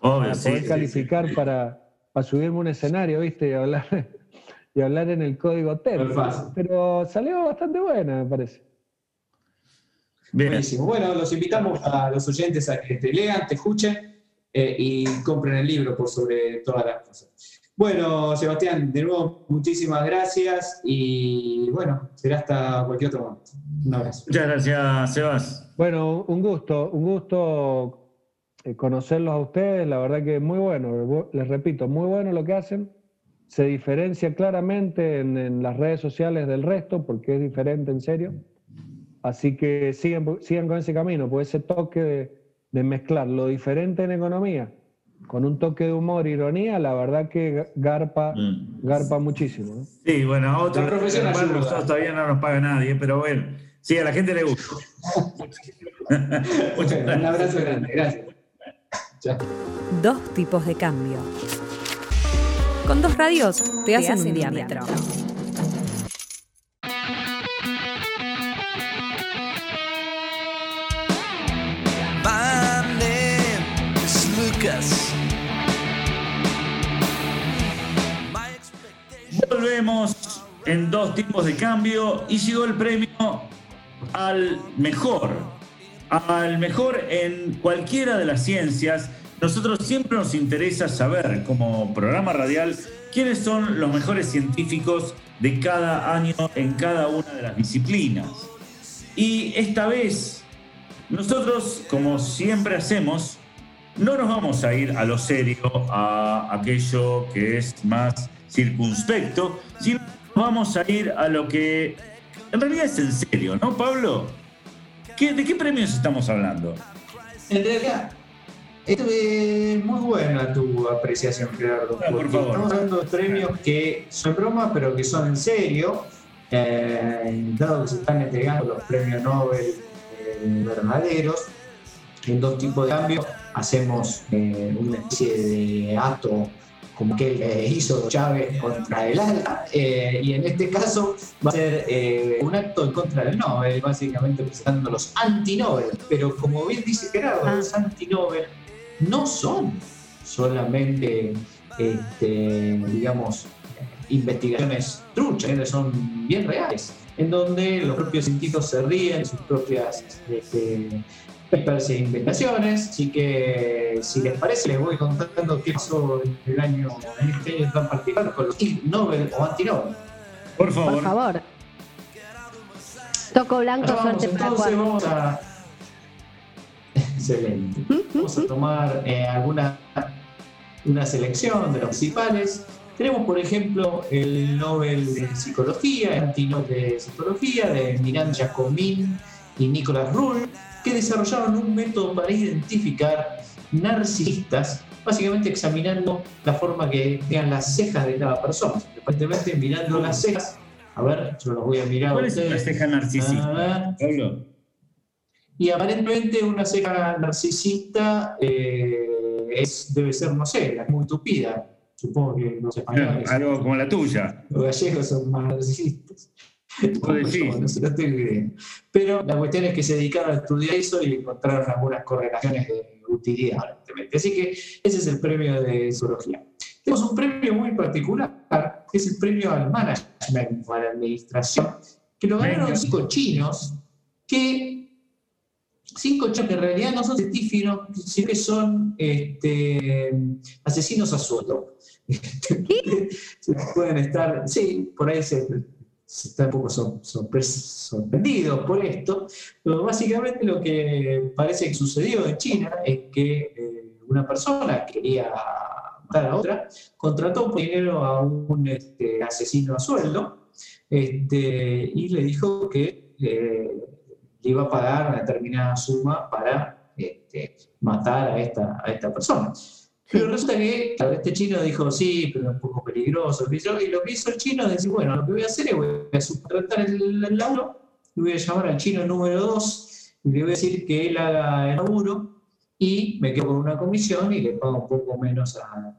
Obvio, para sí, poder sí, sí. calificar Para, para subirme a un escenario, ¿viste? Y hablar, y hablar en el código TED. No. Pero salió bastante buena, me parece. Bien. Buenísimo. Bueno, los invitamos a los oyentes a que te lean, te escuchen eh, y compren el libro por sobre todas las cosas. Bueno, Sebastián, de nuevo, muchísimas gracias y bueno, será hasta cualquier otro momento. Un abrazo. Muchas gracias, Sebas. Bueno, un gusto, un gusto eh, conocerlos a ustedes, la verdad que es muy bueno, les repito, muy bueno lo que hacen. Se diferencia claramente en, en las redes sociales del resto, porque es diferente en serio. Así que sigan, sigan con ese camino, pues ese toque de, de mezclar lo diferente en economía con un toque de humor, ironía, la verdad que garpa, Mm. garpa muchísimo. ¿no? Sí, bueno, a otro La profesión nosotros todavía no nos paga nadie, pero bueno, sí, a la gente le gusta. Muchas Bueno, un abrazo grande, gracias. Ya. Dos tipos de cambio. Con dos radios te hacen, un diámetro. My name is Lucas. Volvemos en dos tipos de cambio y llegó el premio al mejor. Al mejor en cualquiera de las ciencias. Nosotros siempre nos interesa saber, como programa radial, quiénes son los mejores científicos de cada año en cada una de las disciplinas. Y esta vez, nosotros, como siempre hacemos, no nos vamos a ir a lo serio, a aquello que es más circunspecto, sino vamos a ir a lo que en realidad es en serio, ¿no, Pablo? ¿Qué- ¿De qué premios estamos hablando? En realidad, esto es muy buena tu apreciación, Gerardo. Ah, por porque favor. Estamos hablando de premios que son broma, pero que son en serio. eh, dado que se están entregando los premios Nobel eh, verdaderos, en dos tipos de cambio, hacemos eh, una especie de acto como que eh, hizo Chávez contra el ALA, eh, y en este caso va a ser eh, un acto en contra del Nobel, básicamente presentando los anti-Nobel. Pero como bien dice Gerardo, Ah. los anti-Nobel no son solamente, este, digamos, investigaciones truchas, son bien reales, en donde los propios científicos se ríen de sus propias este, papers e investigaciones. Así que, si les parece, les voy contando qué pasó en el año, en este año tan particular con los Ig Nobel o anti-Nobel. Por favor. Por favor. Toco blanco, vamos, suerte para entonces Juan. vamos a. Excelente. Vamos a tomar eh, alguna una selección de los principales. Tenemos, por ejemplo, el Nobel de Psicología, el Antinobel de Psicología de Miran Jacomín y Nicolas Rull, que desarrollaron un método para identificar narcisistas, básicamente examinando la forma que tengan las cejas de cada persona. Aparentemente, mirando las cejas, a ver, yo los voy a mirar. a ¿Cuál es una ceja narcisista? Pablo. Y aparentemente una ceja narcisista eh, es, debe ser, no sé, la muy tupida. Supongo que los españoles, Algo como la tuya. los gallegos son más narcisistas. Tengo idea. Pero la cuestión es que se dedicaron a estudiar eso y encontraron algunas correlaciones de utilidad, aparentemente. Así que ese es el premio de zoología. Tenemos un premio muy particular, que es el premio al management o a la administración, que lo ganaron cinco chinos que cinco chinos que en realidad no son científicos, sino que son este, asesinos a sueldo. Pueden estar, sí, por ahí se está un poco sorprendidos por esto, pero básicamente lo que parece que sucedió en China es que eh, una persona quería matar a otra, contrató por dinero a un este, asesino a sueldo este, y le dijo que eh, le iba a pagar una determinada suma para este, matar a esta, a esta persona. Pero resulta que claro, este chino dijo, sí, pero es un poco peligroso. Y lo que hizo el chino es decir, bueno, lo que voy a hacer es voy a el, el laburo y voy a llamar al chino número 2 y le voy a decir que él haga el laburo y me quedo con una comisión y le pago un poco menos a,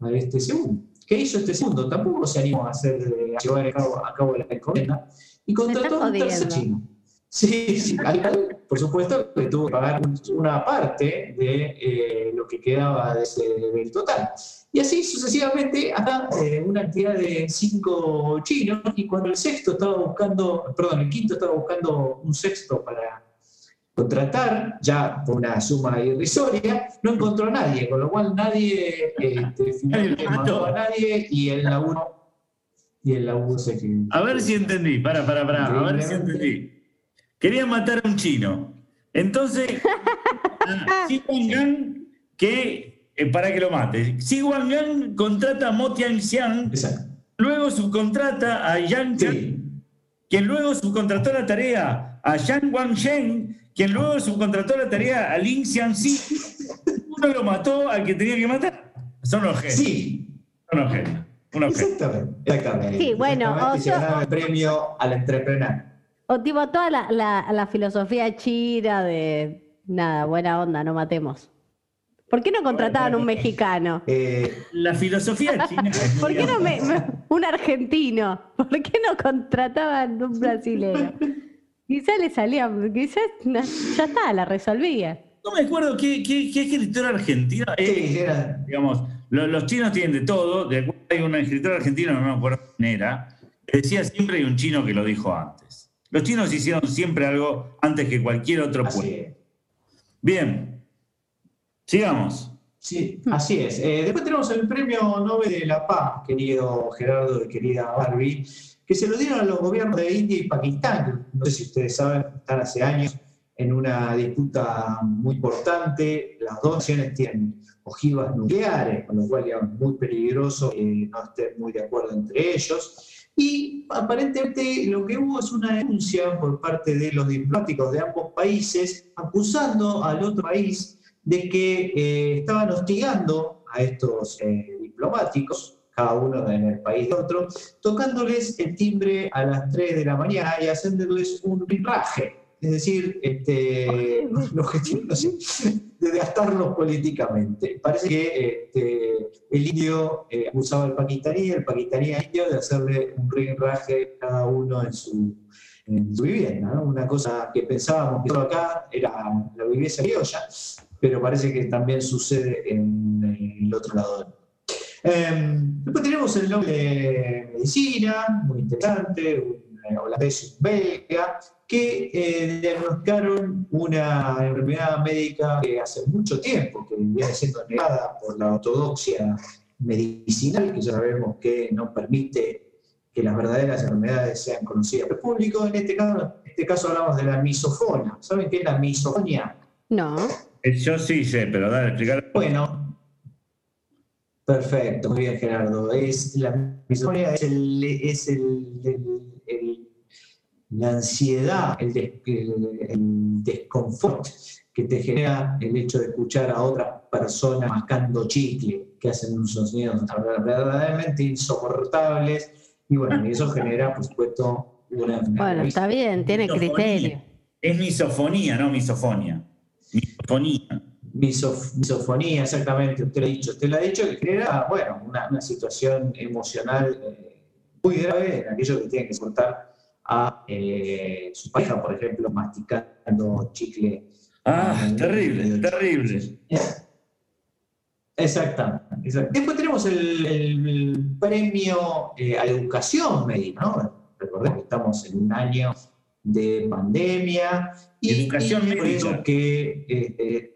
a este segundo. ¿Qué hizo este segundo? Tampoco se animó a, hacer, a llevar a cabo, a cabo la encomienda y contrató a un tercer chino. Sí, sí, al por supuesto que tuvo que pagar un- una parte de eh, lo que quedaba de ese, del total. Y así sucesivamente hasta eh, una cantidad de cinco chinos y cuando el sexto estaba buscando, perdón, el quinto estaba buscando un sexto para contratar, ya por una suma irrisoria, no encontró a nadie, con lo cual nadie este, finalmente mandó a nadie y el laburo, y el laburo se quedó. A ver si entendí, para, para, para, a ver si entendí. Querían matar a un chino. Entonces, a Xi Guanggang, que, eh, para que lo mate, Xi Guanggang contrata a Mo Tianxiang, luego subcontrata a Yang Chang, Sí. quien luego subcontrató la tarea a Yang Wangsheng, quien luego subcontrató la tarea a Lin Xianxi. Uno lo mató al que tenía que matar. Son los genios. Sí, Son los genios. Exactamente, exactamente. Sí, bueno, Exactamente, o se sea- ganaba el premio al entrepreneur. O tipo toda la, la- la filosofía china de nada, buena onda, no matemos. ¿Por qué no contrataban un mexicano? Eh, La filosofía china ¿Por qué no me, un argentino? ¿Por qué no contrataban un brasileño? Quizás le salía, quizás ya está, la resolvía. No me acuerdo qué, qué, qué escritor argentino. eh, sí, era- digamos, lo- los chinos tienen de todo. De acuerdo, hay un escritor argentino, no me acuerdo quién era, que decía siempre hay un chino que lo dijo antes. Los chinos hicieron siempre algo antes que cualquier otro así pueblo. es. Bien, sigamos. Sí, así es. Eh, después tenemos el premio Nobel de la Paz, querido Gerardo y querida Barbie, que se lo dieron a los gobiernos de India y Pakistán. No sé si ustedes saben, están hace años en una disputa muy importante. Las dos naciones tienen ojivas nucleares, con lo cual es muy peligroso que no estén muy de acuerdo entre ellos. Y aparentemente lo que hubo es una denuncia por parte de los diplomáticos de ambos países acusando al otro país de que eh, estaban hostigando a estos eh, diplomáticos, cada uno en el país de otro, tocándoles el timbre a las 3 de la mañana y haciéndoles un rinraje. Es decir, este, el objetivo no sé, de gastarlos políticamente. Parece que este, el indio eh, acusaba al pakistaní, el pakistaní al indio de hacerle un rinraje cada uno en su, en su vivienda. ¿no? Una cosa que pensábamos que solo acá era la vivienda criolla, pero parece que también sucede en el otro lado. Eh, después tenemos el Nobel de Medicina, muy interesante, y un belga, que eh, diagnosticaron una enfermedad médica que hace mucho tiempo, que viene siendo negada por la ortodoxia medicinal, que ya sabemos que no permite que las verdaderas enfermedades sean conocidas por el público. En este caso, en este caso hablamos de la misofonia. ¿Saben qué es la misofonia? No. Eh, Yo sí sé, pero dale, explicar. Bueno, perfecto, muy bien Gerardo. Es, la misofonia es, el, es el- el- el- la ansiedad, el, des- el- el desconfort que te genera el hecho de escuchar a otras personas mascando chicle, que hacen unos sonidos verdaderamente insoportables. Y bueno, y eso genera, por supuesto, una Bueno, está bien, tiene Misofonía. criterio. Es misofonía, no misofonia. Misofonía. Misof- misofonía, exactamente, usted lo ha dicho. Usted lo ha dicho que genera, bueno, una, una situación emocional eh, muy grave en aquellos que tienen que soportar a eh, su pareja, por ejemplo, masticando chicle. Ah, Eh, terrible, eh, terrible. Exactamente. exact- Después tenemos el, el premio eh, a educación médica, ¿no? Recordemos que estamos en un año de pandemia y, Educación y médica. que eh, eh,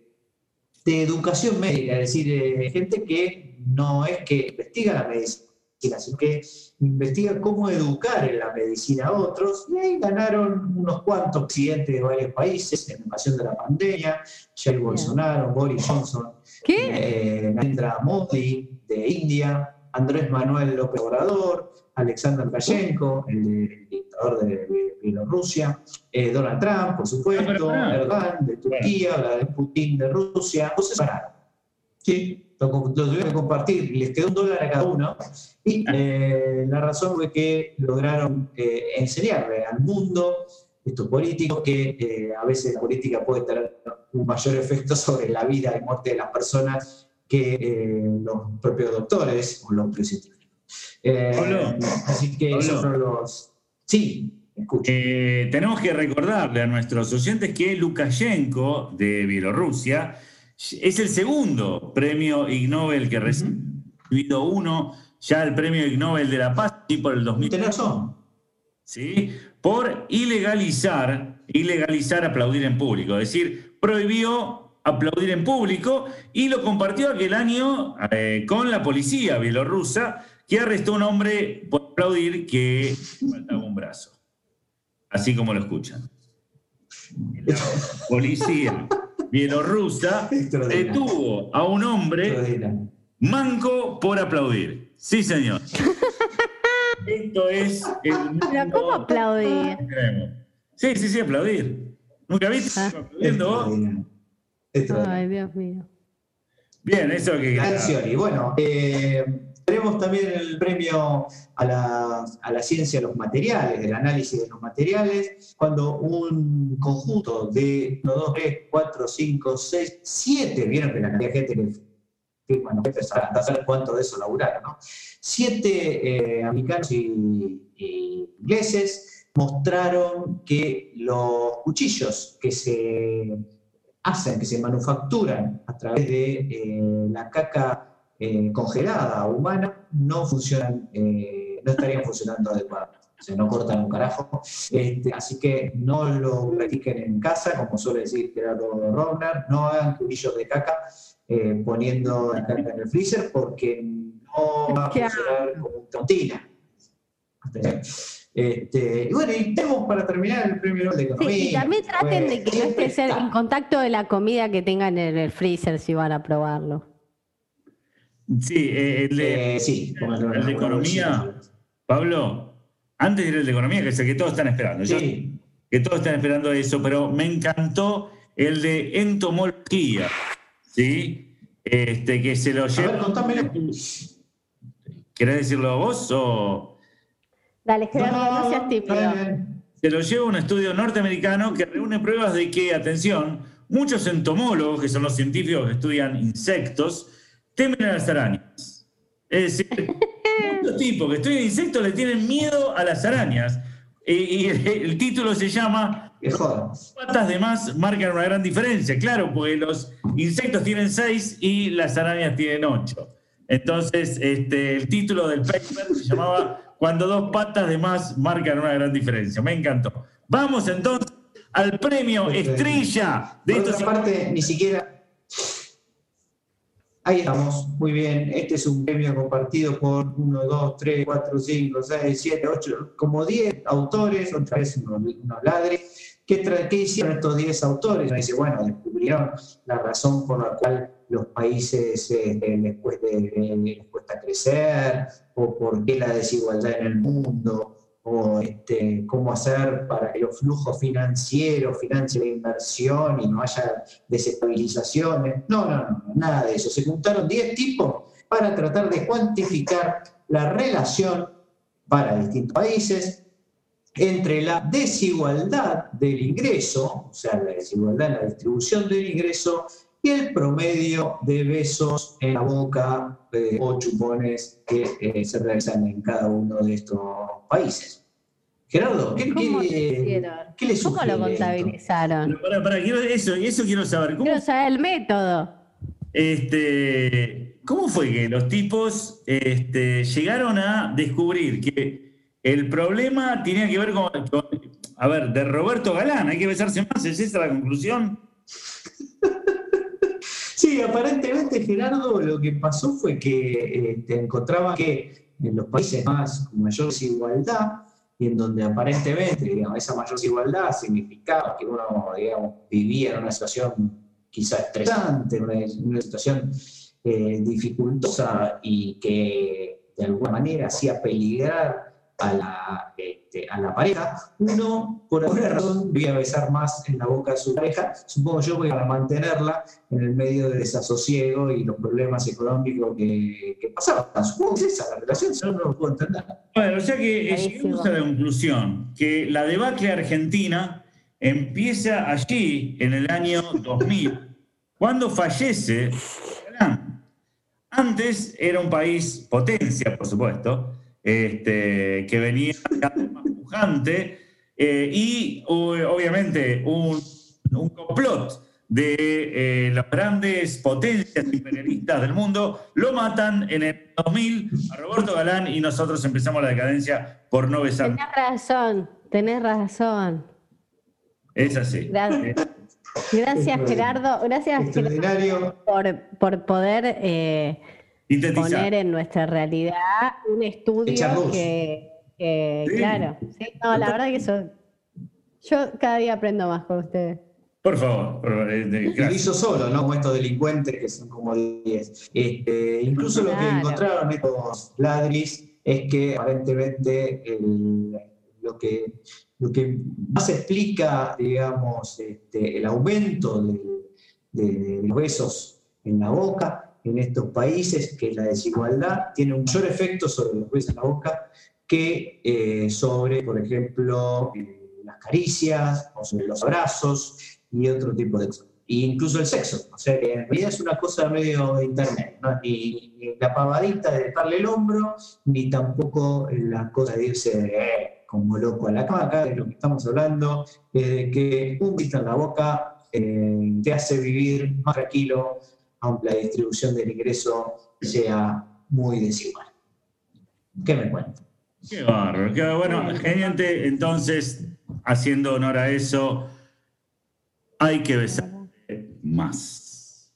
de educación médica, es decir, eh, gente que no es que investiga la medicina, sino que investiga cómo educar en la medicina a otros, y ahí ganaron unos cuantos presidentes de varios países en ocasión de la pandemia, Jair Bolsonaro, Boris Johnson, ¿Qué? eh, Narendra Modi de India, Andrés Manuel López Obrador, Alexander Lukashenko, el, dictador de Bielorrusia, eh, Donald Trump, por supuesto, Ah, pará. Erdogan de Turquía, Vladimir Putin de Rusia, entonces ganaron. Sí, lo, lo tuvieron que compartir, les quedó un dólar a cada uno. Y eh, la razón fue que lograron eh, enseñarle al mundo, estos políticos, que eh, a veces la política puede tener un mayor efecto sobre la vida y muerte de las personas que los propios doctores o los Pablo, así que esos son los. Sí, tenemos que recordarle a nuestros oyentes que Lukashenko de Bielorrusia es el segundo premio Ig Nobel que recibido uno, ya el premio Ig Nobel de la Paz, y por el 2000. Tenés razón. ¿sí? por ilegalizar, ilegalizar aplaudir en público, es decir, prohibió aplaudir en público y lo compartió aquel año eh, con la policía bielorrusa que arrestó a un hombre por aplaudir que faltaba un brazo, así como lo escuchan. La policía bielorrusa detuvo a un hombre manco por aplaudir. Sí, señor. Esto es el Pero ¿cómo mundo que queremos. Sí, sí, sí, aplaudir. ¿Nunca viste Ah. aplaudiendo vos? Ay, Dios mío. Bien, eso que Canción. Y bueno, eh, Tenemos también el premio a la, a la ciencia de los materiales, del análisis de los materiales, cuando un conjunto de 1, 2, 3, 4, 5, 6, 7, vieron que la cantidad de gente que firma, no empezar a saber cuánto de eso laburaron, ¿no? Siete eh, americanos y, y ingleses mostraron que los cuchillos que se hacen, que se manufacturan a través de eh, la caca eh, congelada humana, no funcionan, eh, no estarían funcionando adecuadamente. O sea, no cortan un carajo. Este, así que no lo practiquen en casa, como suele decir Gerardo Rovner, no hagan cuchillos de caca eh, poniendo la caca en el freezer porque no va a funcionar como tontina. Este, y bueno, y tenemos para terminar el premio Nobel de Sí, Economía. y también traten de que no esté en contacto de la comida que tengan en el freezer si van a probarlo. Sí, eh, el de, Eh, sí, el de economía, Pablo, antes de ir al de economía, que es el que todos están esperando. Yo- Sí, que todos están esperando eso, pero me encantó el de entomología, ¿sí? Este, que se lo a ver, lleva. contámelo. ¿Querés decirlo vos o.? Dale, Gerardo, no, seas tímido. bien. Se lo lleva un estudio norteamericano que reúne pruebas de que, atención, muchos entomólogos, que son los científicos que estudian insectos, temen a las arañas. Es decir, muchos tipos que estudian insectos le tienen miedo a las arañas. Y, y el, el título se llama patas de más marcan una gran diferencia, claro, porque los insectos tienen seis y las arañas tienen ocho. Entonces, este, el título del paper se llamaba Cuando dos patas de más marcan una gran diferencia. Me encantó. Vamos entonces al premio estrella de Por estos otra parte, ni siquiera. Ahí estamos, muy bien. Este es un premio compartido por 1, 2, 3, 4, 5, 6, 7, 8, como 10 autores, otra vez unos, unos ladres. ¿Qué, qué hicieron estos 10 autores? Nos dice, bueno, descubrieron la razón por la cual los países eh, les, cuesta, les cuesta crecer, o por qué la desigualdad en el mundo, o este, cómo hacer para que los flujos financieros financien la inversión y no haya desestabilizaciones. No, no, no, nada de eso. Se juntaron 10 tipos para tratar de cuantificar la relación para distintos países entre la desigualdad del ingreso, o sea, la desigualdad en la distribución del ingreso, y el promedio de besos en la boca eh, o chupones que eh, se realizan en cada uno de estos países. Gerardo, ¿qué, ¿Cómo qué- hicieron? qué le ¿Cómo lo esto? contabilizaron? Para, para, quiero, eso, eso quiero saber. ¿Cómo, Quiero saber el método. este, ¿Cómo fue que los tipos este, llegaron a descubrir que el problema tenía que ver con, con- a ver, de Roberto Galán, hay que besarse más, ¿es esa la conclusión? Sí, aparentemente Gerardo lo que pasó fue que este, encontraba que en los países más con mayor desigualdad y en donde aparentemente digamos, esa mayor desigualdad significaba que uno digamos, vivía en una situación quizá estresante, una, una situación eh, dificultosa y que de alguna manera hacía peligrar a la, este, a la pareja, uno por alguna razón debía besar más en la boca de su pareja, supongo yo que para mantenerla en el medio del desasosiego y los problemas económicos que, que pasaban. Supongo que es esa la relación, si no, no lo puedo entender. Bueno, o sea que eh, llegamos a la conclusión que la debacle argentina empieza allí, en el año 2000, cuando fallece. Antes era un país potencia, por supuesto, este, que venía más pujante, eh, y obviamente un, un complot de eh, las grandes potencias imperialistas del mundo, lo matan en el 2000 a Roberto Galán y nosotros empezamos la decadencia por no besar. Tenés razón, tenés razón. Es así. Gracias. Gracias, Gerardo. Gracias, Gerardo, por, por poder eh, Sintetizar. poner en nuestra realidad un estudio Echar luz. que, que- Sí. claro. sí, no, la verdad que eso. Yo cada día aprendo más con ustedes. Por favor, por favor, eh, Y lo hizo solo, ¿no? Como estos delincuentes que son como 10. Este, incluso lo que encontraron estos ladris es que aparentemente el- lo, que, lo que más explica, digamos, este, el aumento de, de- de los besos en la boca en estos países, que es la desigualdad, tiene un mayor efecto sobre los besos en la boca que eh, sobre, por ejemplo, eh, las caricias o sobre los abrazos y otro tipo de cosas. E incluso el sexo. O sea que en realidad es una cosa medio internet. ¿no? Ni, ni la pavadita de darle el hombro, ni tampoco la cosa de irse eh, como loco a la cama. Acá de lo que estamos hablando es de que un pito en la boca eh, te hace vivir más tranquilo, aunque la distribución del ingreso sea muy desigual. ¿Qué me cuento? Qué bárbaro. Qué bueno, geniante. Entonces, haciendo honor a eso, hay que besar más.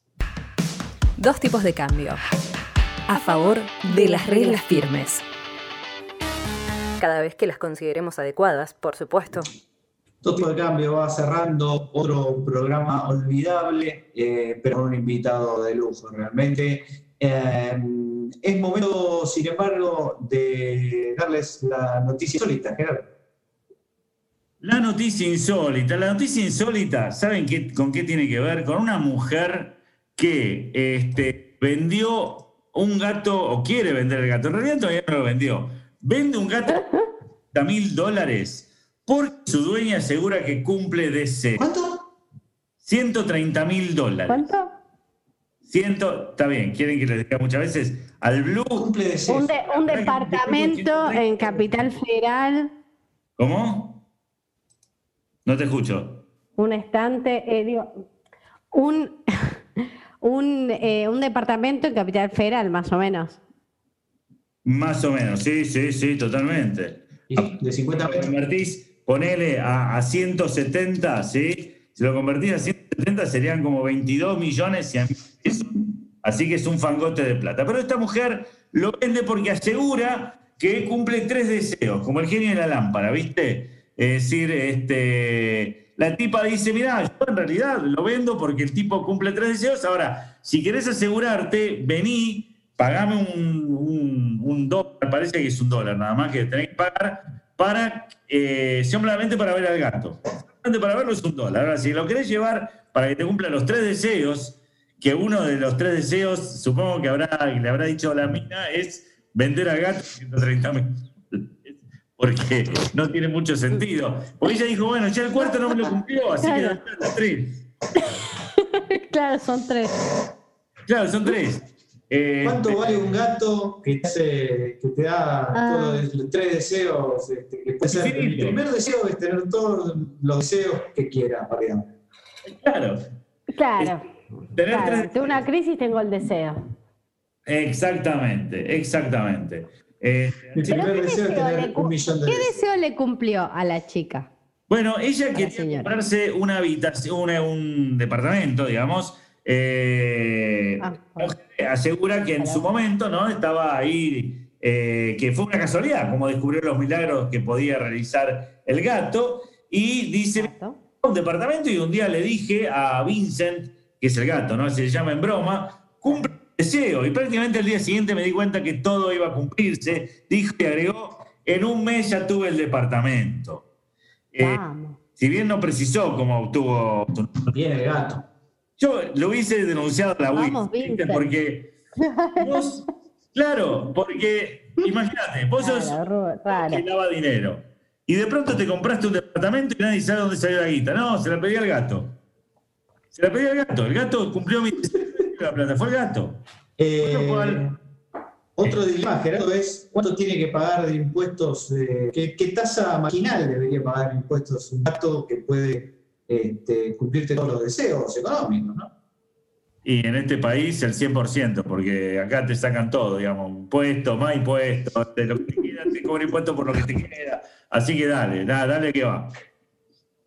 Dos tipos de cambio. A favor de las reglas firmes. Cada vez que las consideremos adecuadas, por supuesto. Todo de cambio va cerrando otro programa olvidable, eh, pero con un invitado de lujo realmente. Eh, es momento, sin embargo, de darles la noticia insólita, Gerardo. La noticia insólita. La noticia insólita, ¿saben qué, con qué tiene que ver? Con una mujer que este, vendió un gato, o quiere vender el gato. En realidad todavía no lo vendió. Vende un gato a mil dólares porque su dueña asegura que cumple deseo. ¿Cuánto? 130 mil dólares. ¿Cuánto? Ciento, está bien, quieren que les diga muchas veces. Al Blue. Cumple de Un, de- un departamento en Capital Federal, ¿Cómo? No te escucho. un estante, eh, digo, un, un, eh, un departamento en Capital Federal, más o menos. Más o menos, sí, sí, sí, totalmente. Y de 50 Lo metros. Ponele a, a 170, ¿sí? Si lo convertís a 170 serían como 22 millones y a mil pesos. Así que es un fangote de plata. Pero esta mujer lo vende porque asegura que cumple tres deseos, como el genio de la lámpara, ¿viste? Es decir, este, la tipa dice, mirá, yo en realidad lo vendo porque el tipo cumple tres deseos. Ahora, si querés asegurarte, vení, pagame un, un, dólar, parece que es un dólar nada más que tenés que pagar, para, eh, simplemente para ver al gato. Solamente para verlo es un dólar. Ahora, si lo querés llevar para que te cumpla los tres deseos, que uno de los tres deseos, supongo que habrá, que le habrá dicho a la mina, es vender al gato 130 mil. Porque no tiene mucho sentido. Porque ella dijo, bueno, ya el cuarto no me lo cumplió, así que Claro. las tres. claro, son tres. Claro, son tres. Eh, ¿Cuánto vale un gato que te, hace- que te da Ah. todos los tres deseos? este, que puede ser- el primer deseo es tener todos los deseos que quiera, digamos. Claro. Claro. Tener claro. tres una crisis tengo el deseo. Exactamente, exactamente. Eh, Mi primer ¿qué deseo es tener le, un millón de ¿qué deseos. deseo le cumplió a la chica? bueno, ella quería comprarse una habitación, una- un departamento, digamos. Eh, Ah, asegura que en su momento no estaba ahí, eh, que fue una casualidad, como descubrió los milagros que podía realizar el gato. Y dice, un departamento y un día le dije a Vincent, que es el gato, ¿no? Se llama en broma, cumple el deseo. Y prácticamente al día siguiente me di cuenta que todo iba a cumplirse. Dijo y agregó, en un mes ya tuve el departamento. Eh, Vamos. si bien no precisó cómo obtuvo Bien el gato. Yo lo hubiese denunciado a la Vamos, porque vos, claro, porque imagínate, vos sos Raro, Ru- raro. que lava dinero. Y de pronto te compraste un departamento y nadie sabe dónde salió la guita. No, se la pedí al gato. Se la pedí al gato. El gato cumplió mi la plata. Fue el gato. Eh, Con lo cual- otro dilema, Gerardo, es cuánto tiene que pagar de impuestos, eh, qué, qué tasa marginal debería pagar de impuestos un gato que puede este, cumplirte todos los deseos económicos, ¿no? Y en este país el 100%, porque acá te sacan todo, digamos, impuestos, más impuestos, de lo que te queda, te cobran impuestos por lo que te queda. Así que dale, da- dale que va.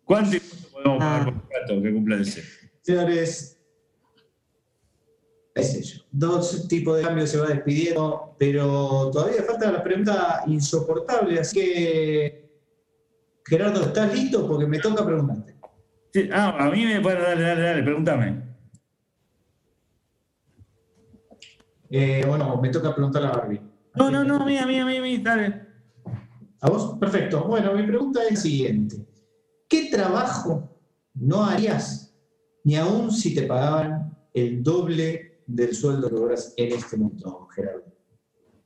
¿Cuánto impuesto podemos pagar Ah. por un gato que cumpla deseo? Señores, sé yo, dos tipos de cambios se va despidiendo, pero todavía falta la pregunta insoportable, así que Gerardo, ¿estás listo? Porque me toca preguntarte. Sí, ah, a mí me. Bueno, dale, dale, dale, pregúntame. Eh, bueno, me toca preguntar a Barbie. No, no, no, mía, mía, mía, mía, dale. ¿A vos? Perfecto. Bueno, mi pregunta es la siguiente. ¿Qué trabajo no harías ni aún si te pagaban el doble del sueldo que cobras en este momento, Gerardo?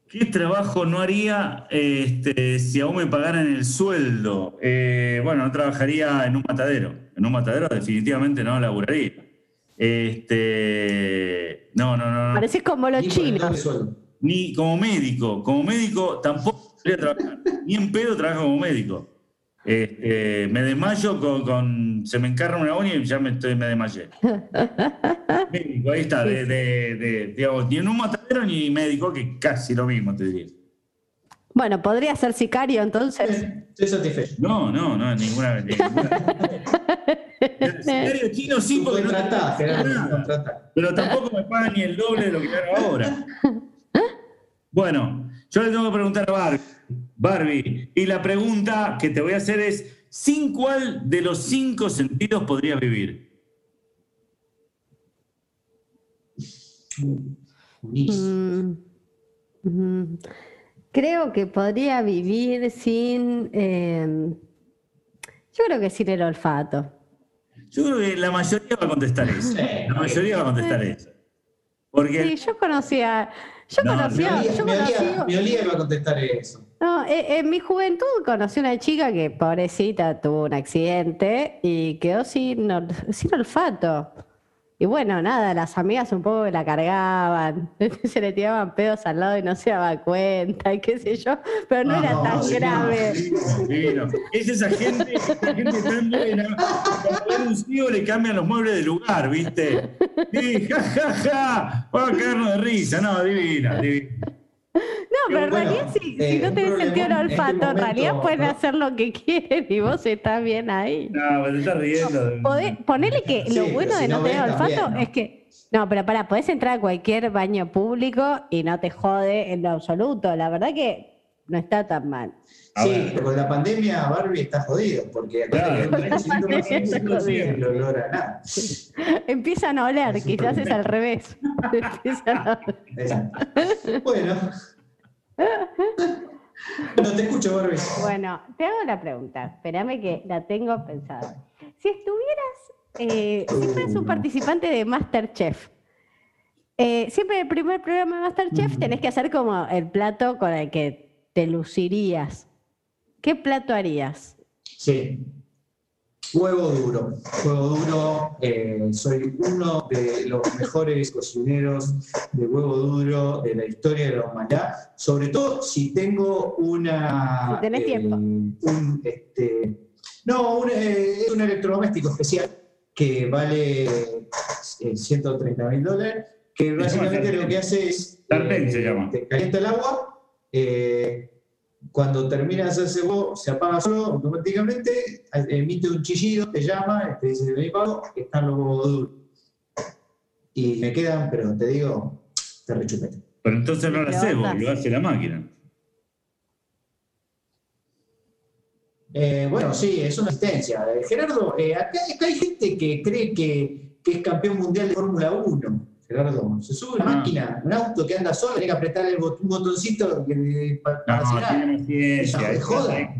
¿Qué trabajo no haría este, si aún me pagaran el sueldo? Eh, bueno, no trabajaría en un matadero. En un matadero definitivamente no laburaría. Este, no, no, no. no. Pareces como los Ni chinos. Ni como médico. Como médico tampoco podría trabajar. Ni en pedo trabajo como médico. Este, me desmayo con, con- Se me encarna una uña y ya me, estoy, me desmayé. médico, ahí está. De, de- de- digamos, ni en un matadero ni médico, que casi lo mismo te diría. Bueno, podría ser sicario entonces. Estoy satisfecho. No, no, no, ninguna. ninguna. El sicario chino sí, porque no nada. subcontratá. Pero tampoco me pagan ni el doble de lo que gano ahora. Bueno, yo le tengo que preguntar a Barbie. Barbie, y la pregunta que te voy a hacer es: ¿sin cuál de los cinco sentidos podrías vivir? Mm, mm, creo que podría vivir sin. eh, yo creo que sin el olfato. Yo creo que la mayoría va a contestar eso. La mayoría va a contestar eso. Porque Sí, yo conocía. Yo No, Mi conocía. olía, yo mi olía- conocí- mi olía iba a contestar eso. No, eh, en mi juventud conocí una chica que, pobrecita, tuvo un accidente y quedó sin olfato. Y bueno, nada, las amigas un poco la cargaban, se le tiraban pedos al lado y no se daba cuenta, y qué sé yo, pero no Ah, era tan divino, grave. divino, divino. Es esa gente, esa gente tan buena. Cuando un ciego le cambian los muebles de lugar, ¿viste? Sí, ja, ja, ja. Vamos a caernos de risa. No, divina, divina. No, pero en Bueno, realidad si, eh, si no un tenés sentido el en este olfato, en realidad momento, pueden ¿no? hacer lo que quieren y vos estás bien ahí. No, pero te estás riendo. Podés- ponele que Sí, lo bueno si de no, no tener ves olfato también, ¿no? es que. No, pero pará, podés entrar a cualquier baño público y no te jode en lo absoluto. La verdad que no está tan mal. A sí, ver. pero con la pandemia Barbie está jodido, porque acá Claro. no jodido. el olor a nada. Empiezan a oler, quizás es al revés. Empiezan a. Bueno. No te escucho, Barbie. Bueno, te hago la pregunta. Espérame que la tengo pensada. Si estuvieras, eh, si fueras un participante de Masterchef, eh, siempre en el primer programa de Masterchef tenés que hacer como el plato con el que te lucirías. ¿Qué plato harías? Sí. Huevo duro. Huevo duro. eh, soy uno de los mejores cocineros de huevo duro de la historia de la humanidad. Sobre todo si tengo una. Si tenés tiempo. Un, este, no, un, eh, es un electrodoméstico especial que vale eh, 130 mil dólares. Que básicamente lo que hace es. eh, Sartén se llama. Te calienta el agua. Eh, cuando termina de hacerse huevo, se apaga solo automáticamente, emite un chillido, te llama, te dice, vení pago, están los huevos duros. Y me quedan, pero te digo, te rechupete. Pero entonces no lo haces vos, lo hace la máquina. Eh, bueno, sí, es una asistencia. Eh, Gerardo, eh, acá, acá hay gente que cree que, que es campeón mundial de Fórmula 1. Gerardo, se sube una Ah. máquina, un auto que anda solo, tiene que apretar el bot- un botoncito que- para, No, acelerar. ciencia. Es joda.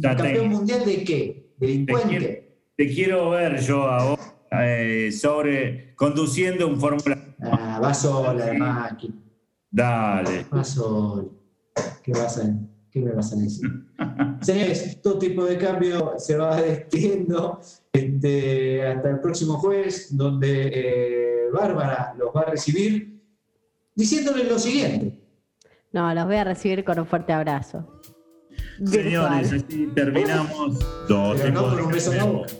¿Campeón mundial de qué? ¿Delincuente? Te quiero ver yo a vos eh, sobre conduciendo un Fórmula 1. Ah, va sola la máquina. Dale. Va sola. ¿Qué, vas a, ¿Qué me vas a decir? Señores, todo tipo de cambio se va despidiendo este, hasta el próximo jueves, donde eh, Bárbara los va a recibir diciéndoles lo siguiente. No, los voy a recibir con un fuerte abrazo. Señores, así terminamos. Dos Pero no con un beso en la boca.